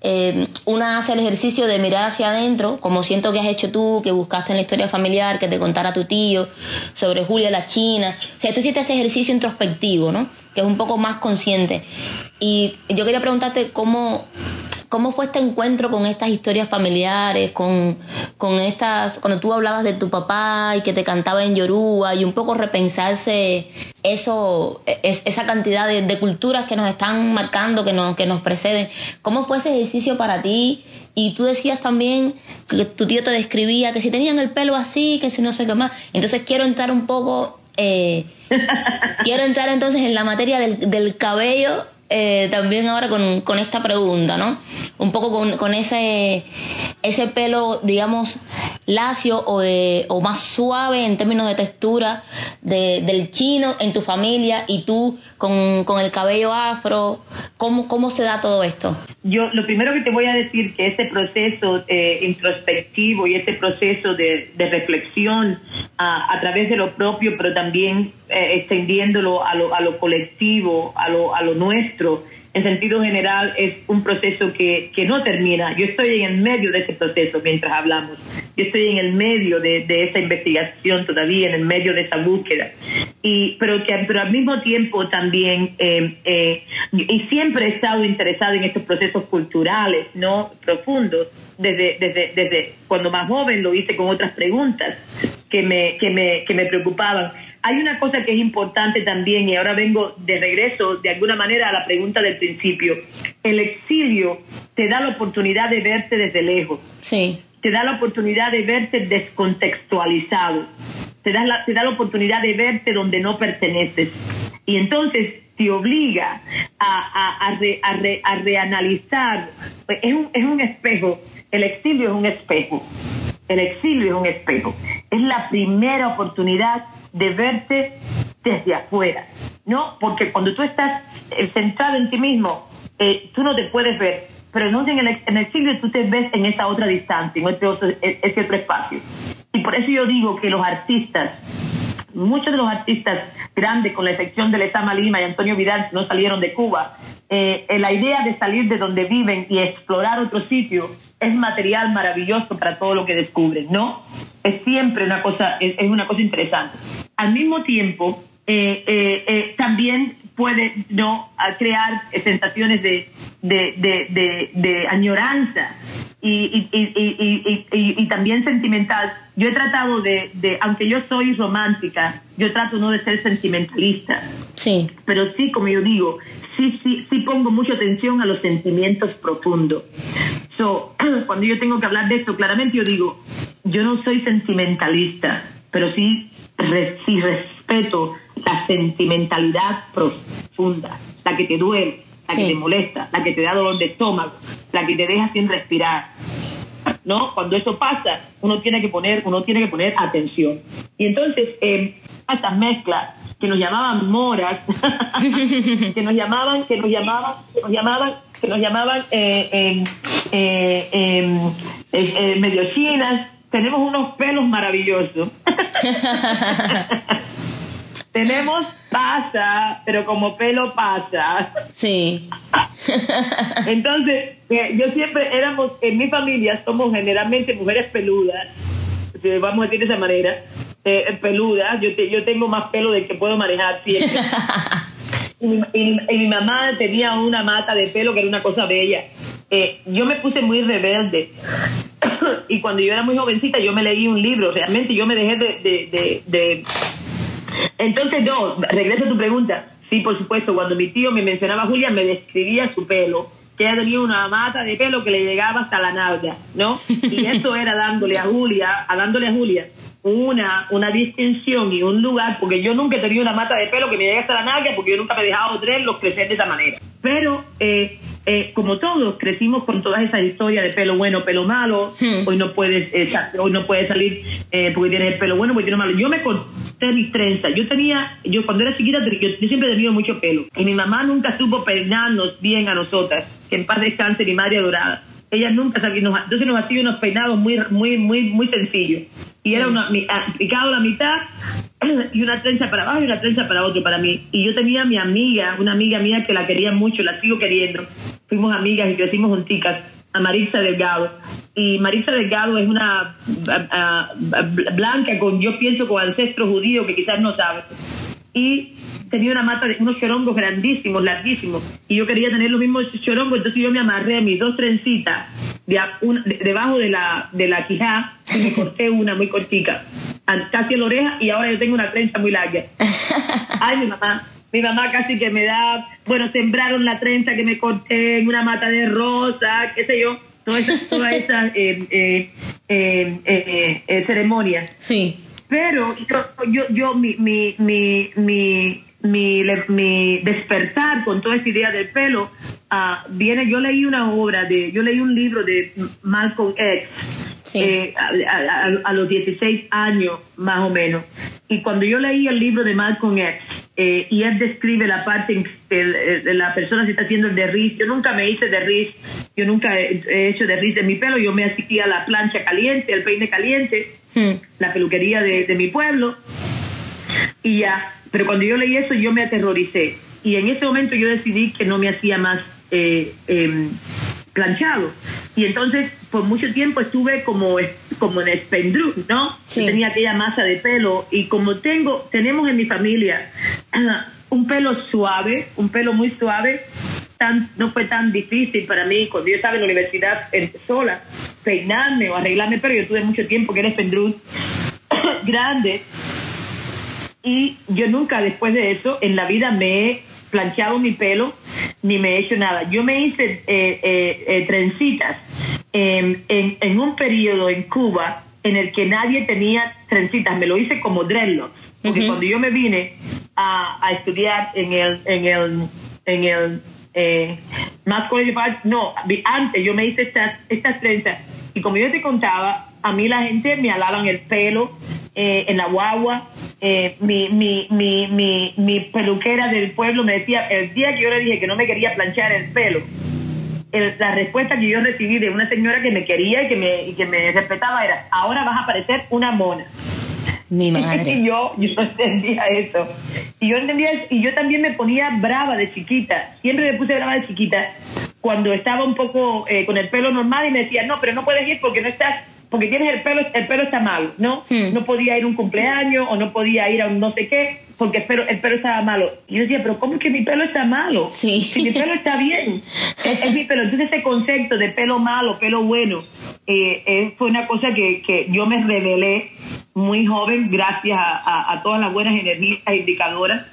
eh, una hace el ejercicio de mirar hacia adentro, como siento que has hecho tú, que buscaste en la historia familiar, que te contara tu tío sobre Julia la China, o sea, tú hiciste ese ejercicio introspectivo, ¿no? Que es un poco más consciente. Y yo quería preguntarte cómo, ¿Cómo fue este encuentro con estas historias familiares, con, con estas, cuando tú hablabas de tu papá y que te cantaba en Yoruba y un poco repensarse eso, es, esa cantidad de, culturas que nos están marcando, que nos, que nos preceden? ¿Cómo fue ese ejercicio para ti? Y tú decías también que tu tío te describía que si tenían el pelo así, que si no sé qué más. Entonces quiero entrar un poco, eh, quiero entrar entonces en la materia del, del cabello eh, también ahora con, con, esta pregunta, ¿no? Un poco con, con, ese, ese pelo, digamos, lacio o, de, o más suave en términos de textura del chino en tu familia y tú con, con el cabello afro? ¿Cómo, ¿Cómo se da todo esto? Yo lo primero que te voy a decir que este proceso eh, introspectivo y este proceso de, reflexión a, través de lo propio, pero también eh, extendiéndolo a lo, a lo colectivo, a lo, a lo nuestro, en sentido general es un proceso que, que, no termina. Yo estoy en el medio de ese proceso mientras hablamos. Yo estoy en el medio de, esa investigación todavía, en el medio de esa búsqueda. Y, pero, que, pero al mismo tiempo también, eh, eh, y siempre he estado interesado en estos procesos culturales, ¿no? Profundos. Desde, desde, desde cuando más joven lo hice con otras preguntas que me, que me, que me preocupaban hay una cosa que es importante también, y ahora vengo de regreso de alguna manera a la pregunta del principio. El exilio te da la oportunidad de verte desde lejos. Sí. Te da la oportunidad de verte descontextualizado. Te da la, te da la oportunidad de verte donde no perteneces. Y entonces te obliga a, a, a, reanalizar. Es un, es un espejo. El exilio es un espejo. El exilio es un espejo. Es la primera oportunidad de verte desde afuera, ¿no? Porque cuando tú estás eh, centrado en ti mismo, eh, tú no te puedes ver, pero no en el, en el tú te ves en esa otra distancia, en ese otro, ese otro espacio. Y por eso yo digo que los artistas, muchos de los artistas grandes, con la excepción de Lezama Lima y Antonio Vidal, no salieron de Cuba, eh, la idea de salir de donde viven y explorar otro sitio es material maravilloso para todo lo que descubren, ¿no? Es siempre una cosa, es, una cosa interesante. Al mismo tiempo, eh, eh, también puede no crear sensaciones de, de, añoranza y, y, también sentimental. Yo he tratado de, aunque yo soy romántica, yo trato no de ser sentimentalista. Sí. Pero sí, como yo digo, sí, sí, sí pongo mucha atención a los sentimientos profundos. So, cuando yo tengo que hablar de esto, claramente yo digo, yo no soy sentimentalista, pero sí, sí respeto la sentimentalidad profunda, la que te duele, la que te molesta, la que te da dolor de estómago, la que te deja sin respirar. ¿No? Cuando eso pasa, uno tiene que poner, uno tiene que poner atención. Y entonces, eh, estas mezclas que nos llamaban moras, que nos llamaban, que nos llamaban, que nos llamaban, que nos llamaban eh, eh, eh, medio chinas, tenemos unos pelos maravillosos. tenemos pasa, pero como pelo pasa. Sí. Entonces, yo siempre éramos, en mi familia somos generalmente mujeres peludas, vamos a decir de esa manera, eh, peluda, yo, yo tengo más pelo del que puedo manejar siempre. y, mi, mamá tenía una mata de pelo que era una cosa bella. Eh, yo me puse muy rebelde y cuando yo era muy jovencita yo me leí un libro, realmente yo me dejé de... de, Entonces, no, regreso a tu pregunta. Sí, por supuesto, cuando mi tío me mencionaba a Julia, me describía su pelo, que ella tenía una mata de pelo que le llegaba hasta la nalga, ¿no? Y eso era dándole a Julia, a dándole a Julia una, una distinción y un lugar, porque yo nunca he tenido una mata de pelo que me llegue hasta la nalga, porque yo nunca me he dejado los crecer de esa manera. Pero, eh, eh, como todos, crecimos con todas esas historias de pelo bueno, pelo malo, hmm. hoy no puedes, eh, hoy no puedes salir porque tienes el pelo bueno, porque tienes malo. Yo me corté mis trenzas, yo tenía, yo cuando era chiquita, yo, siempre he tenido mucho pelo, y mi mamá nunca supo peinarnos bien a nosotras, que en paz descanse mi madre adorada ella nunca sabía, entonces nos hacía unos peinados muy, muy, muy, muy sencillos y era una, ah, picado la mitad y una trenza para abajo y una trenza para otro para mí. Y yo tenía mi amiga, una amiga mía que la quería mucho, la sigo queriendo. Fuimos amigas y crecimos junticas, a Marisa Delgado. Y Marisa Delgado es una ah, ah, blanca con, yo pienso, con ancestro judío que quizás no sabe. Y tenía una mata de unos chorongos grandísimos, larguísimos. Y yo quería tener los mismos chorongos, entonces yo me amarré mis dos trencitas debajo de la, de la quijá y me corté una muy cortica, casi en la oreja y ahora yo tengo una trenza muy larga. Ay, mi mamá, mi mamá casi que me da, bueno, sembraron la trenza que me corté en una mata de rosa, qué sé yo, toda esa, toda esa eh, eh, eh, ceremonia. Sí. Pero yo, yo, mi, mi, mi, mi, mi, mi despertar con toda esa idea del pelo uh, viene, yo leí una obra de, yo leí un libro de Malcolm X eh, a, los 16 años más o menos. Y cuando yo leí el libro de Malcolm X, eh, y él describe la parte eh, la persona se está haciendo el derriz, yo nunca me hice derriz, yo nunca he, hecho derriz en mi pelo, yo me hacía la plancha caliente, el peine caliente, hmm. la peluquería de, mi pueblo, y ya, pero cuando yo leí eso yo me aterroricé. Y en ese momento yo decidí que no me hacía más eh, em, planchado. Y entonces, por mucho tiempo estuve como, como en Spendru, ¿no? tenía aquella masa de pelo y como tengo, tenemos en mi familia un pelo suave, un pelo muy suave, tan, no fue tan difícil para mí cuando yo estaba en la universidad sola, peinarme o arreglarme, pero yo tuve mucho tiempo que era Spendru grande. Y yo nunca después de eso en la vida me he planchado mi pelo ni me he hecho nada. Yo me hice eh, eh, eh trencitas en, en, un periodo en Cuba en el que nadie tenía trencitas. Me lo hice como dreadlocks. Porque cuando yo me vine a, a, estudiar en el, en el, en el eh, más no, antes yo me hice estas, estas trenzas. Y como yo te contaba, a mí la gente me alaban el pelo, eh, en la guagua. Eh, mi, mi, mi, mi, mi peluquera del pueblo me decía, el día que yo le dije que no me quería planchar el pelo, la respuesta que yo recibí de una señora que me quería y que me, y que me respetaba era, ahora vas a parecer una mona. Mi madre. y yo, yo entendía eso. Y yo entendía y yo también me ponía brava de chiquita. Siempre me puse brava de chiquita cuando estaba un poco eh, con el pelo normal y me decía, no, pero no puedes ir porque no estás porque tienes el pelo, el pelo está malo, ¿no? Hmm. No podía ir a un cumpleaños o no podía ir a un no sé qué, porque el pelo, el pelo estaba malo. Y yo decía, pero ¿cómo que mi pelo está malo? Sí. Si mi pelo está bien, es, mi pelo. Entonces ese concepto de pelo malo, pelo bueno, eh, eh, fue una cosa que, que yo me revelé muy joven gracias a, a todas las buenas energías indicadoras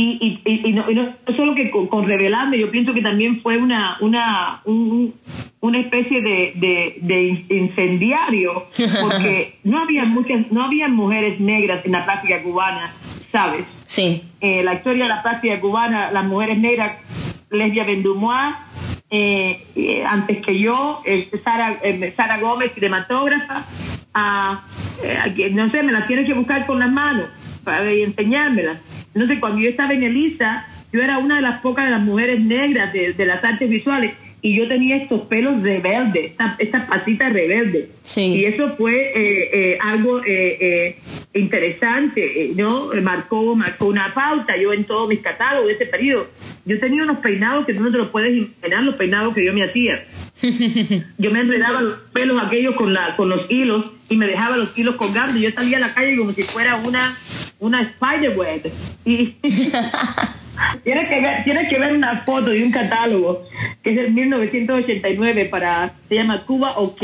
y, y, y, no, no, solo que con, revelarme, yo pienso que también fue una, una, una especie de, de, incendiario, porque no había muchas, no había mujeres negras en la práctica cubana, ¿sabes? Sí. Eh, la historia de la práctica cubana, las mujeres negras, Lesbia Bendumois, eh, eh, antes que yo, Sara, Sara Gómez, cinematógrafa, a, no sé, me las tienes que buscar con las manos para enseñármelas entonces, cuando yo estaba en Elisa, yo era una de las pocas de las mujeres negras de, las artes visuales y yo tenía estos pelos rebeldes, estas pasitas rebeldes. Y eso fue eh, eh, algo eh, interesante, ¿no? Marcó, marcó una pauta. Yo en todos mis catálogos de ese periodo, yo tenía unos peinados que tú no te los puedes imaginar, los peinados que yo me hacía. yo me enredaba los pelos aquellos con, la, con los hilos y me dejaba los hilos colgando y yo salía a la calle como si fuera una, una spiderweb. Y tienes que ver, tienes que ver una foto de un catálogo que es el 1989 para, se llama Cuba OK.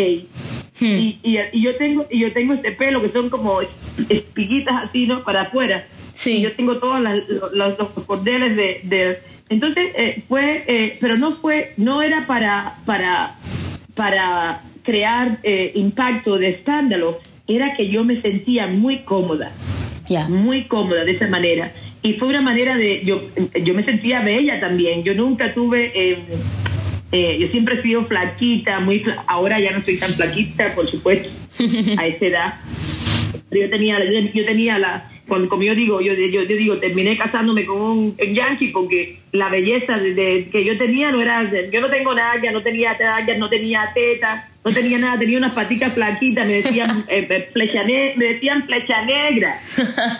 Hmm. Y, y, yo tengo y yo tengo este pelo que son como espiguitas así, ¿no? Para afuera. Sí. Y yo tengo todos los, los, cordeles de, de entonces eh, fue, eh, pero no fue, no era para, para, para crear eh, impacto de escándalo, era que yo me sentía muy cómoda, muy cómoda de esa manera. Y fue una manera de, yo, yo me sentía bella también, yo nunca tuve, yo siempre he sido flaquita, muy ahora ya no soy tan flaquita, por supuesto, a esa edad. Yo tenía, yo tenía la, como yo digo, yo, yo, digo, terminé casándome con un yankee porque la belleza de, que yo tenía no era, yo no tengo nada, no tenía tallas, no tenía tetas, no tenía nada, tenía unas patitas flaquitas, me decían eh, eh, flecha me decían flecha negra.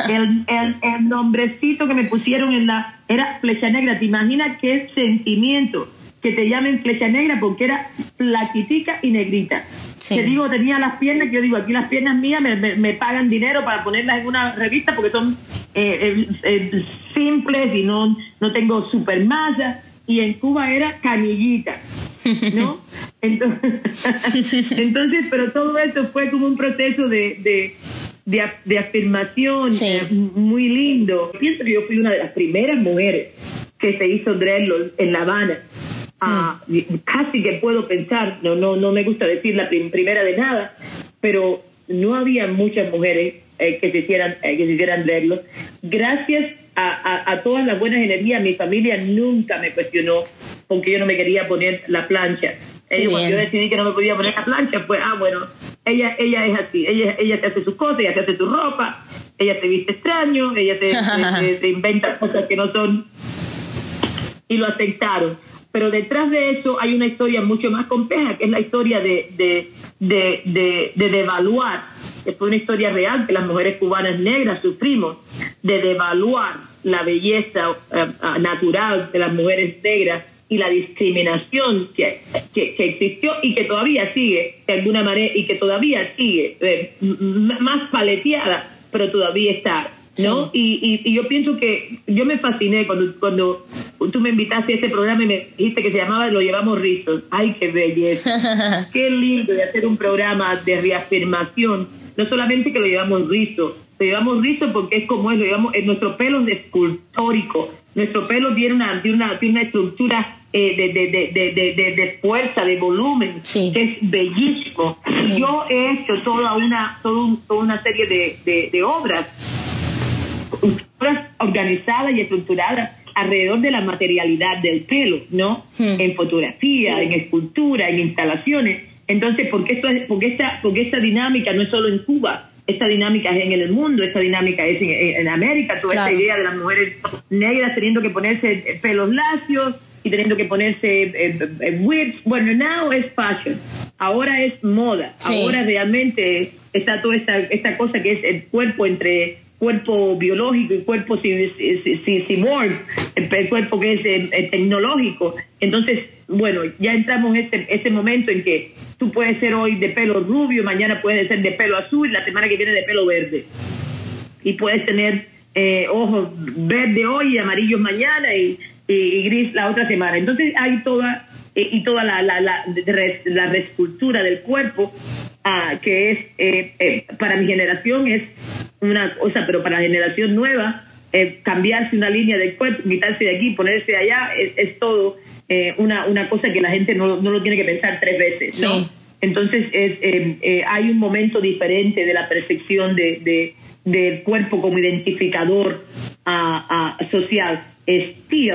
El, el, el, nombrecito que me pusieron en la, era flecha negra, ¿te imaginas qué sentimiento? que te llamen flecha negra porque era flaquitica y negrita. Te digo, tenía las piernas, yo digo, aquí las piernas mías me, pagan dinero para ponerlas en una revista porque son eh, eh, eh, simples y no, no tengo super masa. Y en Cuba era canillita, ¿no? Entonces, entonces, pero todo eso fue como un proceso de, de, afirmación muy lindo. Pienso que yo fui una de las primeras mujeres que se hizo dreadlocks en La Habana Ah, casi que puedo pensar, no, no, no me gusta decir la primera de nada, pero no había muchas mujeres eh, que se hicieran eh, que se hicieran Gracias a, a, todas las buenas energías, mi familia nunca me cuestionó porque yo no me quería poner la plancha. Ellos, cuando yo decidí que no me podía poner la plancha, pues, ah, bueno, ella ella es así, ella ella te hace sus cosas, ella te hace tu ropa, ella te viste extraño, ella te, inventa cosas que no son y lo aceptaron. Pero detrás de eso hay una historia mucho más compleja, que es la historia de, de, de, de, de devaluar, que fue una historia real que las mujeres cubanas negras sufrimos, de devaluar la belleza eh, natural de las mujeres negras y la discriminación que, que, existió y que todavía sigue de alguna manera y que todavía sigue eh, más paleteada, pero todavía está. ¿No? Y, y, yo pienso que yo me fasciné cuando, cuando tú me invitaste a este programa y me dijiste que se llamaba Lo llevamos rizos. ¡Ay, qué belleza! ¡Qué lindo de hacer un programa de reafirmación! No solamente que lo llevamos rizo, lo llevamos rizo porque es como es, lo llevamos, en nuestro pelo es escultórico, nuestro pelo tiene una, tiene una, tiene una estructura eh, de, de, de, de, fuerza, de volumen, que es bellísimo. Yo he hecho toda una, toda, toda una serie de, obras, obras organizadas y estructuradas alrededor de la materialidad del pelo, ¿no? Hmm. En fotografía, en escultura, en instalaciones. Entonces, ¿por qué, esto es, porque esta, porque esta dinámica no es solo en Cuba? esta dinámica es en el mundo, esta dinámica es en, América, toda esta idea de las mujeres negras teniendo que ponerse pelos lacios y teniendo que ponerse eh, eh, whips. Bueno, now es fashion, ahora es moda, ahora realmente está toda esta, esta cosa que es el cuerpo entre cuerpo biológico y cuerpo cyborg, el cuerpo que es eh, tecnológico. Entonces, bueno, ya entramos en ese, ese momento en que tú puedes ser hoy de pelo rubio, mañana puedes ser de pelo azul, la semana que viene de pelo verde. Y puedes tener eh, ojos verde hoy y amarillos mañana y, gris la otra semana. Entonces hay toda eh, y toda la, la, la, la reescultura del cuerpo ah, que es eh, para mi generación es una cosa, pero para la generación nueva cambiarse una línea del cuerpo, quitarse de aquí, ponerse de allá, es todo eh, una, una cosa que la gente no, no, lo tiene que pensar tres veces, ¿no? Entonces es, eh, eh, hay un momento diferente de la percepción de, de del cuerpo como identificador a, social. Still,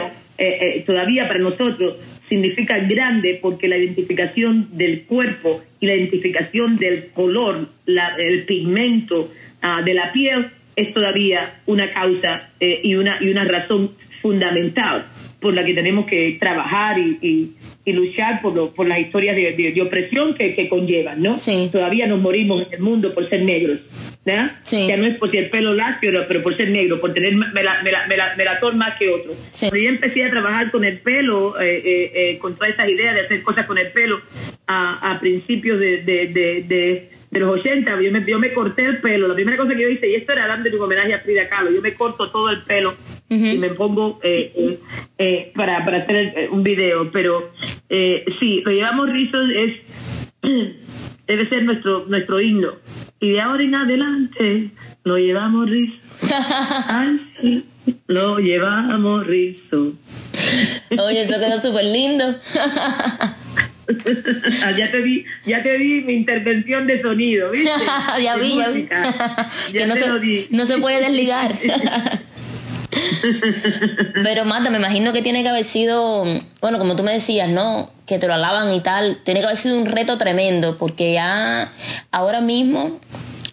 todavía para nosotros significa grande porque la identificación del cuerpo y la identificación del color, la, el pigmento ah, de la piel es todavía una causa y, una, y una razón fundamental por la que tenemos que trabajar y, y, luchar por, lo, por las historias de, opresión que, que, conllevan, ¿no? Todavía nos morimos en el mundo por ser negros, ¿verdad? Ya no es por ser pelo lacio, pero por ser negro, por tener melatón más que otro. Cuando yo empecé a trabajar con el pelo, eh, eh, eh, con todas esas ideas de hacer cosas con el pelo, a, a principios de, de de los 80, yo me, yo me corté el pelo. La primera cosa que yo hice, y esto era dando un homenaje a Frida Kahlo, yo me corto todo el pelo y me pongo eh, eh, eh, para, para hacer un video. Pero sí, lo llevamos rizos, es debe ser nuestro nuestro himno. Y de ahora en adelante lo llevamos rizo. Ay, lo llevamos rizo. Oye, eso quedó súper lindo. Ah, ya te di, ya te di mi intervención de sonido, ¿viste? ya vi, ya vi. no, se, no se puede desligar. Pero Mata, me imagino que tiene que haber sido, bueno, como tú me decías, ¿no? Que te lo alaban y tal, tiene que haber sido un reto tremendo, porque ya ahora mismo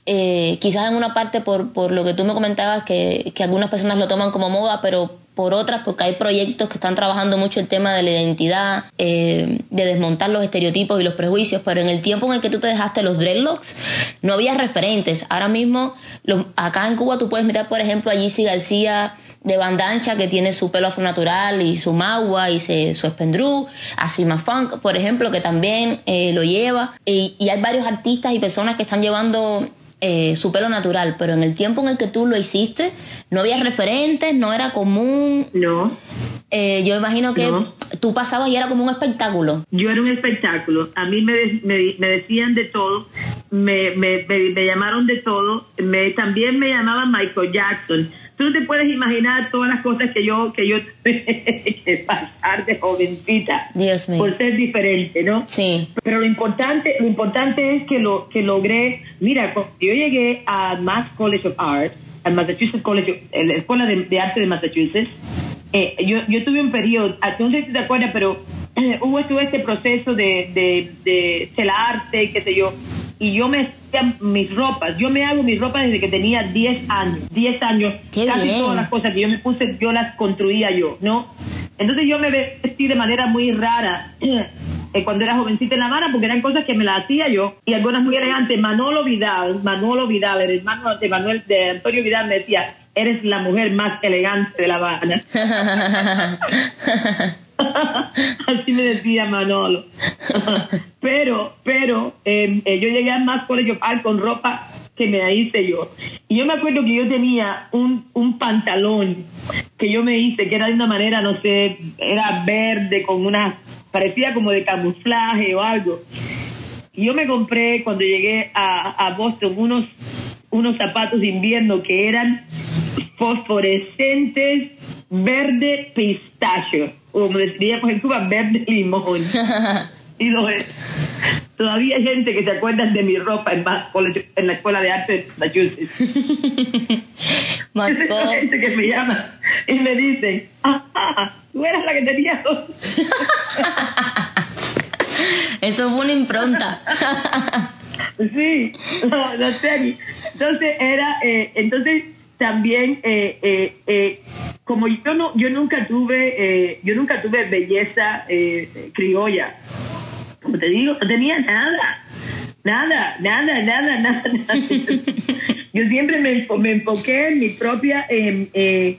eh, quizás en una parte por, por lo que tú me comentabas, que, que algunas personas lo toman como moda, pero por otras porque hay proyectos que están trabajando mucho el tema de la identidad, eh, de desmontar los estereotipos y los prejuicios, pero en el tiempo en el que tú te dejaste los dreadlocks no había referentes. Ahora mismo, acá en Cuba tú puedes mirar, por ejemplo, a Gizzy García de Bandancha que tiene su pelo afronatural y su magua y su espendrú, a Sima Funk, por ejemplo, que también eh, lo lleva, y, y hay varios artistas y personas que están llevando eh, su pelo natural, pero en el tiempo en el que tú lo hiciste, no había referentes, no era común. No. Eh, yo imagino que tú pasabas y era como un espectáculo. Yo era un espectáculo. A mí me, me, decían de todo, me, me, llamaron de todo, me, también me llamaban Michael Jackson tú no te puedes imaginar todas las cosas que yo que yo que pasar de jovencita Dios mío. por ser diferente no sí pero lo importante lo importante es que lo que logré mira yo llegué a Mass College of Art al Massachusetts College la escuela de, arte de Massachusetts eh, yo, yo tuve un periodo, ah, no sé si te acuerdas, pero hubo todo este proceso de, de, de celarte, qué sé yo, y yo me hacía mis ropas. Yo me hago mis ropas desde que tenía 10 años. 10 años. casi todas las cosas que yo me puse, yo las construía yo, ¿no? Entonces yo me vestí de manera muy rara eh, cuando era jovencita en La Habana porque eran cosas que me las hacía yo y algunas muy elegantes. Manolo Vidal, Manolo Vidal, el hermano de Manuel, de Antonio Vidal me decía, eres la mujer más elegante de La Habana. Así me decía Manolo. pero, pero, em, eh, yo llegué al más colegio con ropa que me hice yo. Y yo me acuerdo que yo tenía un, un pantalón que yo me hice, que era de una manera, no sé, era verde con una, parecía como de camuflaje o algo. Yo me compré cuando llegué a, Boston unos, unos zapatos de invierno que eran fosforescentes verde pistacho, o como decíamos en Cuba, verde limón. y lo es. Todavía hay gente que se acuerda de mi ropa en, en la Escuela de Arte de Massachusetts. Hay gente que me llama y me dice, ah, tú eras la que tenía Eso fue una impronta. sí, no, no sé. Entonces era, eh, entonces también eh, eh, eh, como yo no yo nunca tuve eh, yo nunca tuve belleza eh, criolla como te digo no tenía nada nada nada nada nada, yo siempre me, me, enfoqué en mi propia eh,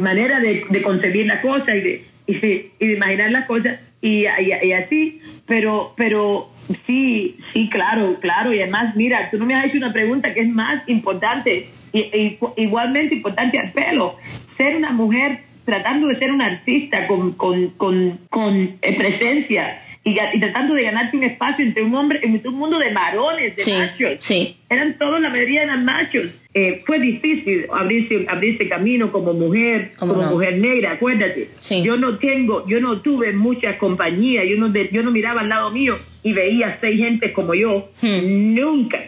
manera de, concebir la cosa y de, y de, imaginar las cosas y, y, así pero pero sí sí claro claro y además mira tú no me has hecho una pregunta que es más importante y, igualmente importante al pelo. Ser una mujer tratando de ser una artista con, con, con, con eh, presencia y, tratando de ganarte un espacio entre un hombre, en un mundo de varones, de machos. Sí. Eran todos, la mayoría eran machos. Eh, fue difícil abrirse, abrirse camino como mujer, como mujer negra, acuérdate. Yo no tengo, yo no tuve mucha compañía, yo no, yo no miraba al lado mío y veía seis gente como yo. Hmm. Nunca,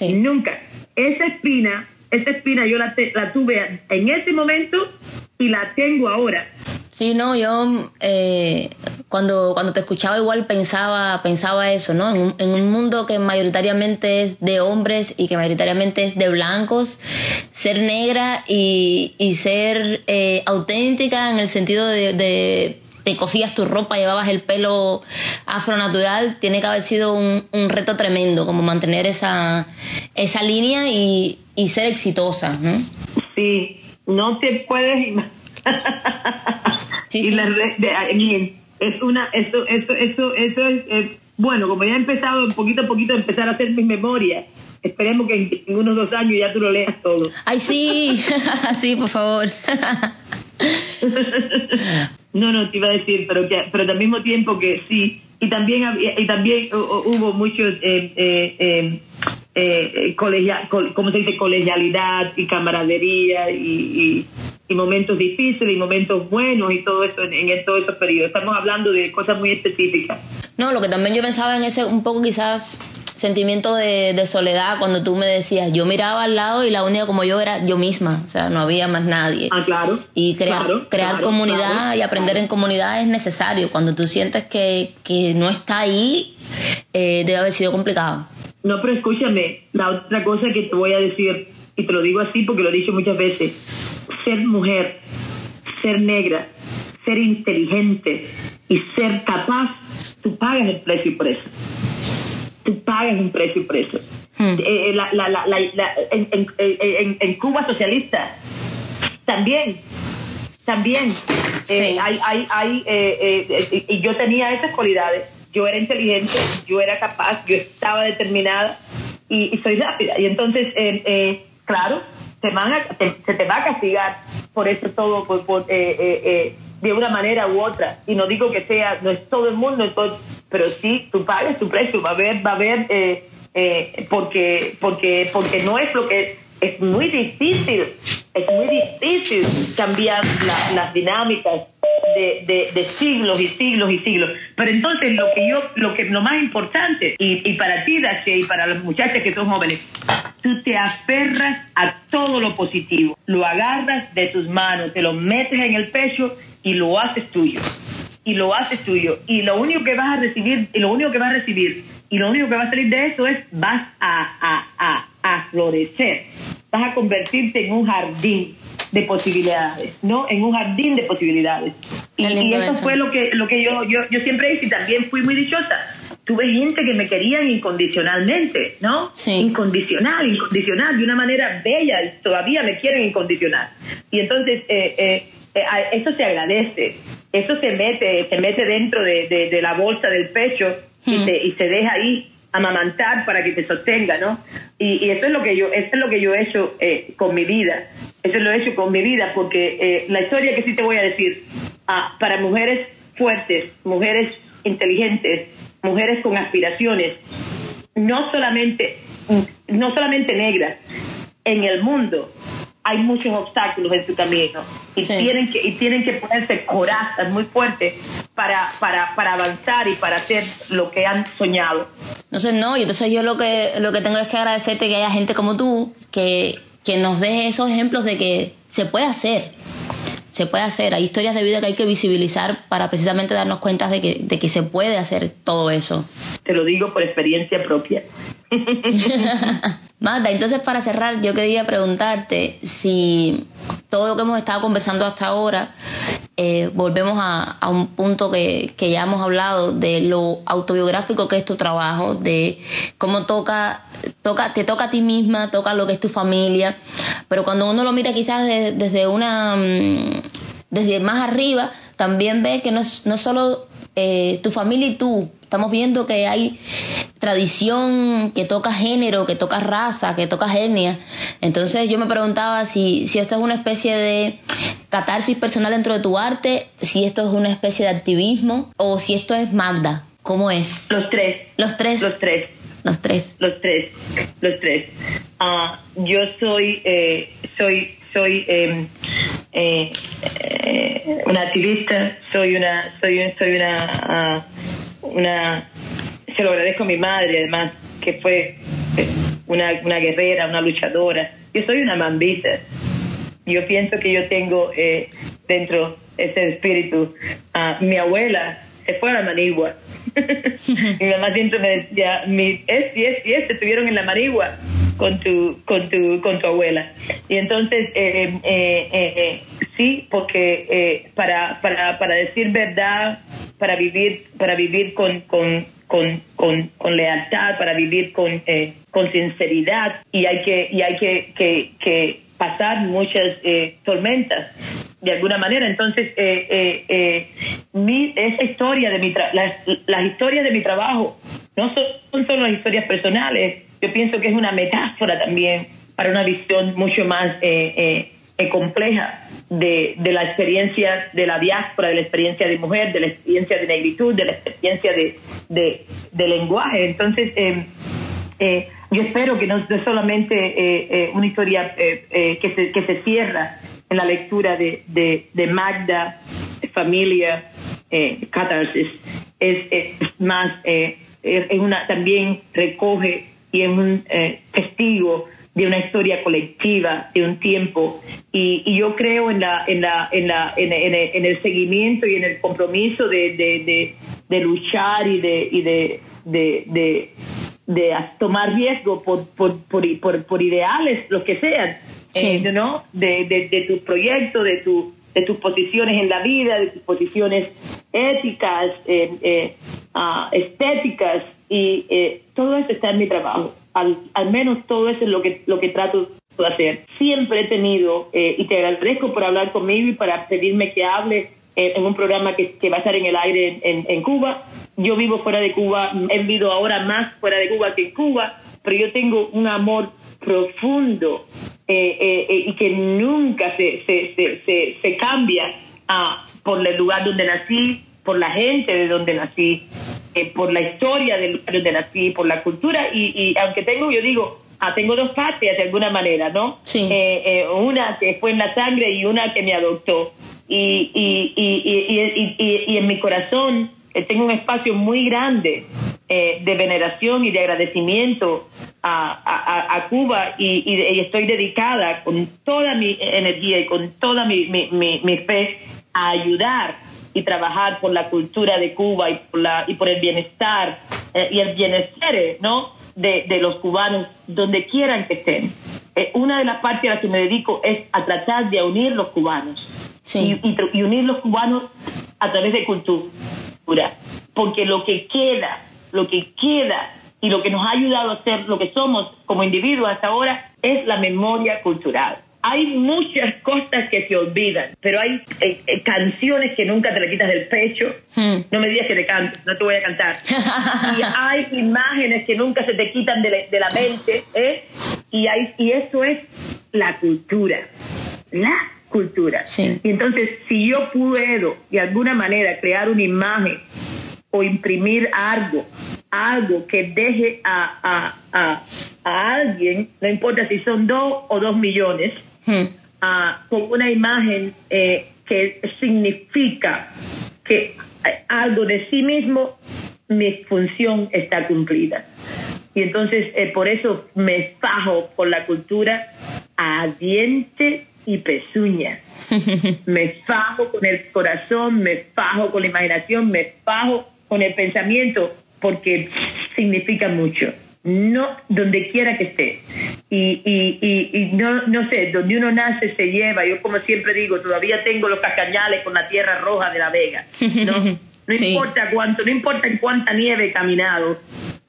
nunca. Esa espina esa espina yo la, la tuve en ese momento y la tengo ahora. Sí, no, yo eh, cuando, cuando te escuchaba igual pensaba, pensaba eso, ¿no? En un, mundo que mayoritariamente es de hombres y que mayoritariamente es de blancos, ser negra y, y ser eh, auténtica en el sentido de te cosías tu ropa, llevabas el pelo afronatural, tiene que haber sido un, reto tremendo, como mantener esa, esa línea y, ser exitosa, ¿no? Sí, no te puedes imaginar. Sí, sí. es una, eso, eso, eso, eso es, bueno, como ya he empezado poquito a poquito a empezar a hacer mis memorias, esperemos que en, unos dos años ya tú lo leas todo. Ay, sí, sí, por favor. No, no, te iba a decir, pero que, pero al mismo tiempo que sí, y también y también hubo muchos eh, eh, eh, eh colegial, ¿cómo se dice? colegialidad y camaradería y, y, momentos difíciles y momentos buenos y todo eso en, en todos esos periodos. Estamos hablando de cosas muy específicas. No, lo que también yo pensaba en ese un poco quizás sentimiento de, de, soledad cuando tú me decías, yo miraba al lado y la única como yo era yo misma, o sea, no había más nadie. Ah, claro. Y crear, crear comunidad y aprender en comunidad es necesario. Cuando tú sientes que, que no está ahí, eh, debe haber sido complicado. No, pero escúchame, la otra cosa que te voy a decir, y te lo digo así porque lo he dicho muchas veces, ser mujer, ser negra, ser inteligente y ser capaz, tú pagas el precio por eso tú pagas un precio por eso. Eh, en, Cuba socialista también, también eh, hay, hay, hay eh, y yo tenía esas cualidades. Yo era inteligente, yo era capaz, yo estaba determinada y, soy rápida. Y entonces, claro, te van se te va a castigar por eso todo, por, por de una manera u otra. Y no digo que sea, no es todo el mundo, pero sí, tú pagas tu precio, va a haber, va a haber, eh, eh, porque, porque, porque no es lo que es muy difícil, es muy difícil cambiar las dinámicas de, de, siglos y siglos y siglos. Pero entonces lo que yo, lo que lo más importante, y, y para ti, Dache, y para las muchachas que son jóvenes, tú te aferras a todo lo positivo, lo agarras de tus manos, te lo metes en el pecho y lo haces tuyo. Y lo haces tuyo. Y lo único que vas a recibir, y lo único que vas a recibir, y lo único que va a salir de eso es vas a, a, a, a florecer. Vas a convertirte en un jardín de posibilidades, ¿no? En un jardín de posibilidades. Y, eso, fue lo que, lo que yo, yo, yo siempre hice y también fui muy dichosa. Tuve gente que me querían incondicionalmente, ¿no? Incondicional, incondicional, de una manera bella, y todavía me quieren incondicional. Y entonces, eh, eh, eh eso se agradece, eso se mete, se mete dentro de, de, la bolsa del pecho y, hmm. y se deja ahí amamantar para que te sostenga, ¿no? Y, y, eso es lo que yo, eso es lo que yo he hecho eh, con mi vida. Eso lo he hecho con mi vida porque eh, la historia que sí te voy a decir, ah, para mujeres fuertes, mujeres inteligentes, mujeres con aspiraciones, no solamente, no solamente negras, en el mundo hay muchos obstáculos en su camino y tienen que y tienen que ponerse corazas muy fuertes para, para, para avanzar y para hacer lo que han soñado. Entonces no, y entonces yo lo que lo que tengo es que agradecerte que haya gente como tú que, que nos deje esos ejemplos de que se puede hacer. Se puede hacer, hay historias de vida que hay que visibilizar para precisamente darnos cuenta de que, de que se puede hacer todo eso. Te lo digo por experiencia propia. Magda, entonces para cerrar, yo quería preguntarte si todo lo que hemos estado conversando hasta ahora, eh, volvemos a, un punto que, ya hemos hablado de lo autobiográfico que es tu trabajo, de cómo toca, toca, te toca a ti misma, toca lo que es tu familia, pero cuando uno lo mira quizás desde una, mm, desde más arriba, también ve que no es, no solo eh, tu familia y tú, estamos viendo que hay tradición que toca género, que toca raza, que toca genia. Entonces yo me preguntaba si, si esto es una especie de catarsis personal dentro de tu arte, si esto es una especie de activismo o si esto es Magda. ¿Cómo es? Los tres. Los tres. Los tres. Los tres. Los tres. Los tres. Ah, yo soy, eh, soy, soy em, eh, eh, una activista, soy una, soy, soy una, ah, una se lo agradezco a mi madre, además, que fue eh, una, una guerrera, una luchadora. Yo soy una mambita. Yo pienso que yo tengo eh, dentro ese espíritu. a mi abuela se fue a la Manigua. mi mamá siempre me decía, mi, es y es y es, estuvieron en la Manigua con tu, con tu, con tu abuela. Y entonces, eh, eh, sí, porque para, para, para decir verdad, para vivir, para vivir con, con con, con, con lealtad, para vivir con, eh, con sinceridad y hay que, y hay que, que, que pasar muchas eh, tormentas de alguna manera. Entonces, eh, eh, mi, esa historia de mi las, las historias de mi trabajo no son, solo las historias personales, yo pienso que es una metáfora también para una visión mucho más eh, compleja de, la experiencia de la diáspora, de la experiencia de mujer, de la experiencia de negritud, de la experiencia de, de, lenguaje. Entonces, eh, eh, yo espero que no es solamente eh, una historia que, se, que se cierra en la lectura de, de, Magda, familia, catarsis, es, es más, es una, también recoge y es un testigo de una historia colectiva, de un tiempo. Y, y yo creo en, la, en, la, en, la, en, el seguimiento y en el compromiso de, de, de, luchar y de, y de, de, de, tomar riesgo por, por, por, por, ideales, los que sean, eh, ¿no? De, de, de tu proyecto, de, tu, de tus posiciones en la vida, de tus posiciones éticas, eh, eh, ah, estéticas, y todo eso está en mi trabajo al, al menos todo eso es lo que, lo que trato de hacer. Siempre he tenido, eh, y te agradezco por hablar conmigo y para pedirme que hable en un programa que, que, va a estar en el aire en, en, Cuba. Yo vivo fuera de Cuba, he vivido ahora más fuera de Cuba que en Cuba, pero yo tengo un amor profundo eh, y que nunca se, se, se, se cambia ah, por el lugar donde nací, por la gente de donde nací, eh, por la historia del lugar donde nací, por la cultura, y, y aunque tengo, yo digo, ah, tengo dos patrias de alguna manera, ¿no? Sí. Eh, eh, una que fue en la sangre y una que me adoptó. y, y, y, y, en mi corazón eh, tengo un espacio muy grande eh, de veneración y de agradecimiento a, Cuba y, estoy dedicada con toda mi energía y con toda mi, fe a ayudar y trabajar por la cultura de Cuba y por, la, y por el bienestar eh, y el bienestar ¿no? de, los cubanos donde quieran que estén. una de las partes a las que me dedico es a tratar de unir los cubanos y, unir los cubanos a través de cultura. Porque lo que queda, lo que queda y lo que nos ha ayudado a ser lo que somos como individuos hasta ahora es la memoria cultural. Hay muchas cosas que se olvidan, pero hay eh, eh, canciones que nunca te le quitas del pecho. Hmm. No me digas que te cantes, no te voy a cantar. y hay imágenes que nunca se te quitan de, la, mente, ¿eh? Y, hay, y eso es la cultura. La cultura. Y entonces, si yo puedo de alguna manera crear una imagen o imprimir algo, algo que deje a, a, a, alguien, no importa si son dos o dos millones, hmm. con una imagen eh, que significa que algo de sí mismo, mi función está cumplida. Y entonces, eh, por eso me fajo por la cultura a dientes y pezuña. me fajo con el corazón, me fajo con la imaginación, me fajo con el pensamiento, porque significa mucho. No, donde quiera que esté. Y, y, y, no, no sé, donde uno nace se lleva. Yo, como siempre digo, todavía tengo los cacañales con la tierra roja de la Vega. No, no importa cuánto, no importa en cuánta nieve he caminado,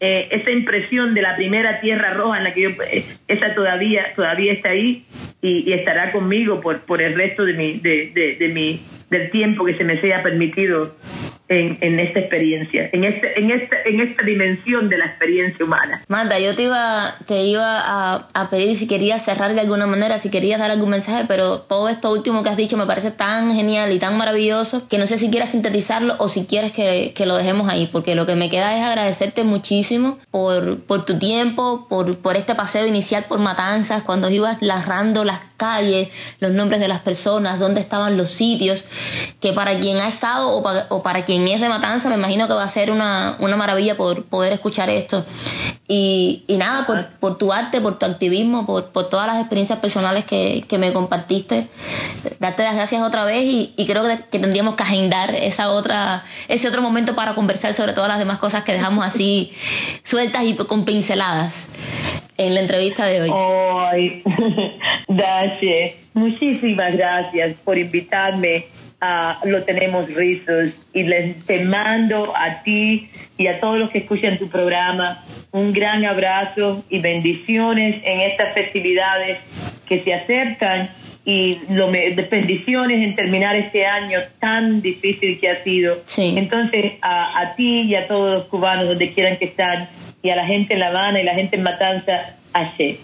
eh, esa impresión de la primera tierra roja en la que yo, eh, esa todavía, todavía está ahí y, estará conmigo por, por el resto de mi, de, de, de mi, del tiempo que se me sea permitido en, esta experiencia, en, este, en, esta, en esta dimensión de la experiencia humana. Manda, yo te iba, te iba a, a, pedir si querías cerrar de alguna manera, si querías dar algún mensaje, pero todo esto último que has dicho me parece tan genial y tan maravilloso que no sé si quieres sintetizarlo o si quieres que, que lo dejemos ahí, porque lo que me queda es agradecerte muchísimo por, por tu tiempo, por, por este paseo inicial por Matanzas, cuando ibas narrando las calles, los nombres de las personas, dónde estaban los sitios, que para quien ha estado o para, o para quien es de Matanza, me imagino que va a ser una, una maravilla por poder escuchar esto. Y, y nada, por, por, tu arte, por tu activismo, por, por todas las experiencias personales que, que, me compartiste, darte las gracias otra vez y, y creo que, que, tendríamos que agendar esa otra, ese otro momento para conversar sobre todas las demás cosas que dejamos así sueltas y con pinceladas en la entrevista de hoy. Ay, Dache, muchísimas gracias por invitarme lo tenemos rizos y les te mando a ti y a todos los que escuchan tu programa un gran abrazo y bendiciones en estas festividades que se acercan y lo bendiciones en terminar este año tan difícil que ha sido. Entonces, a, a, ti y a todos los cubanos donde quieran que estén y a la gente en La Habana y la gente en Matanza, H.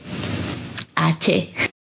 H.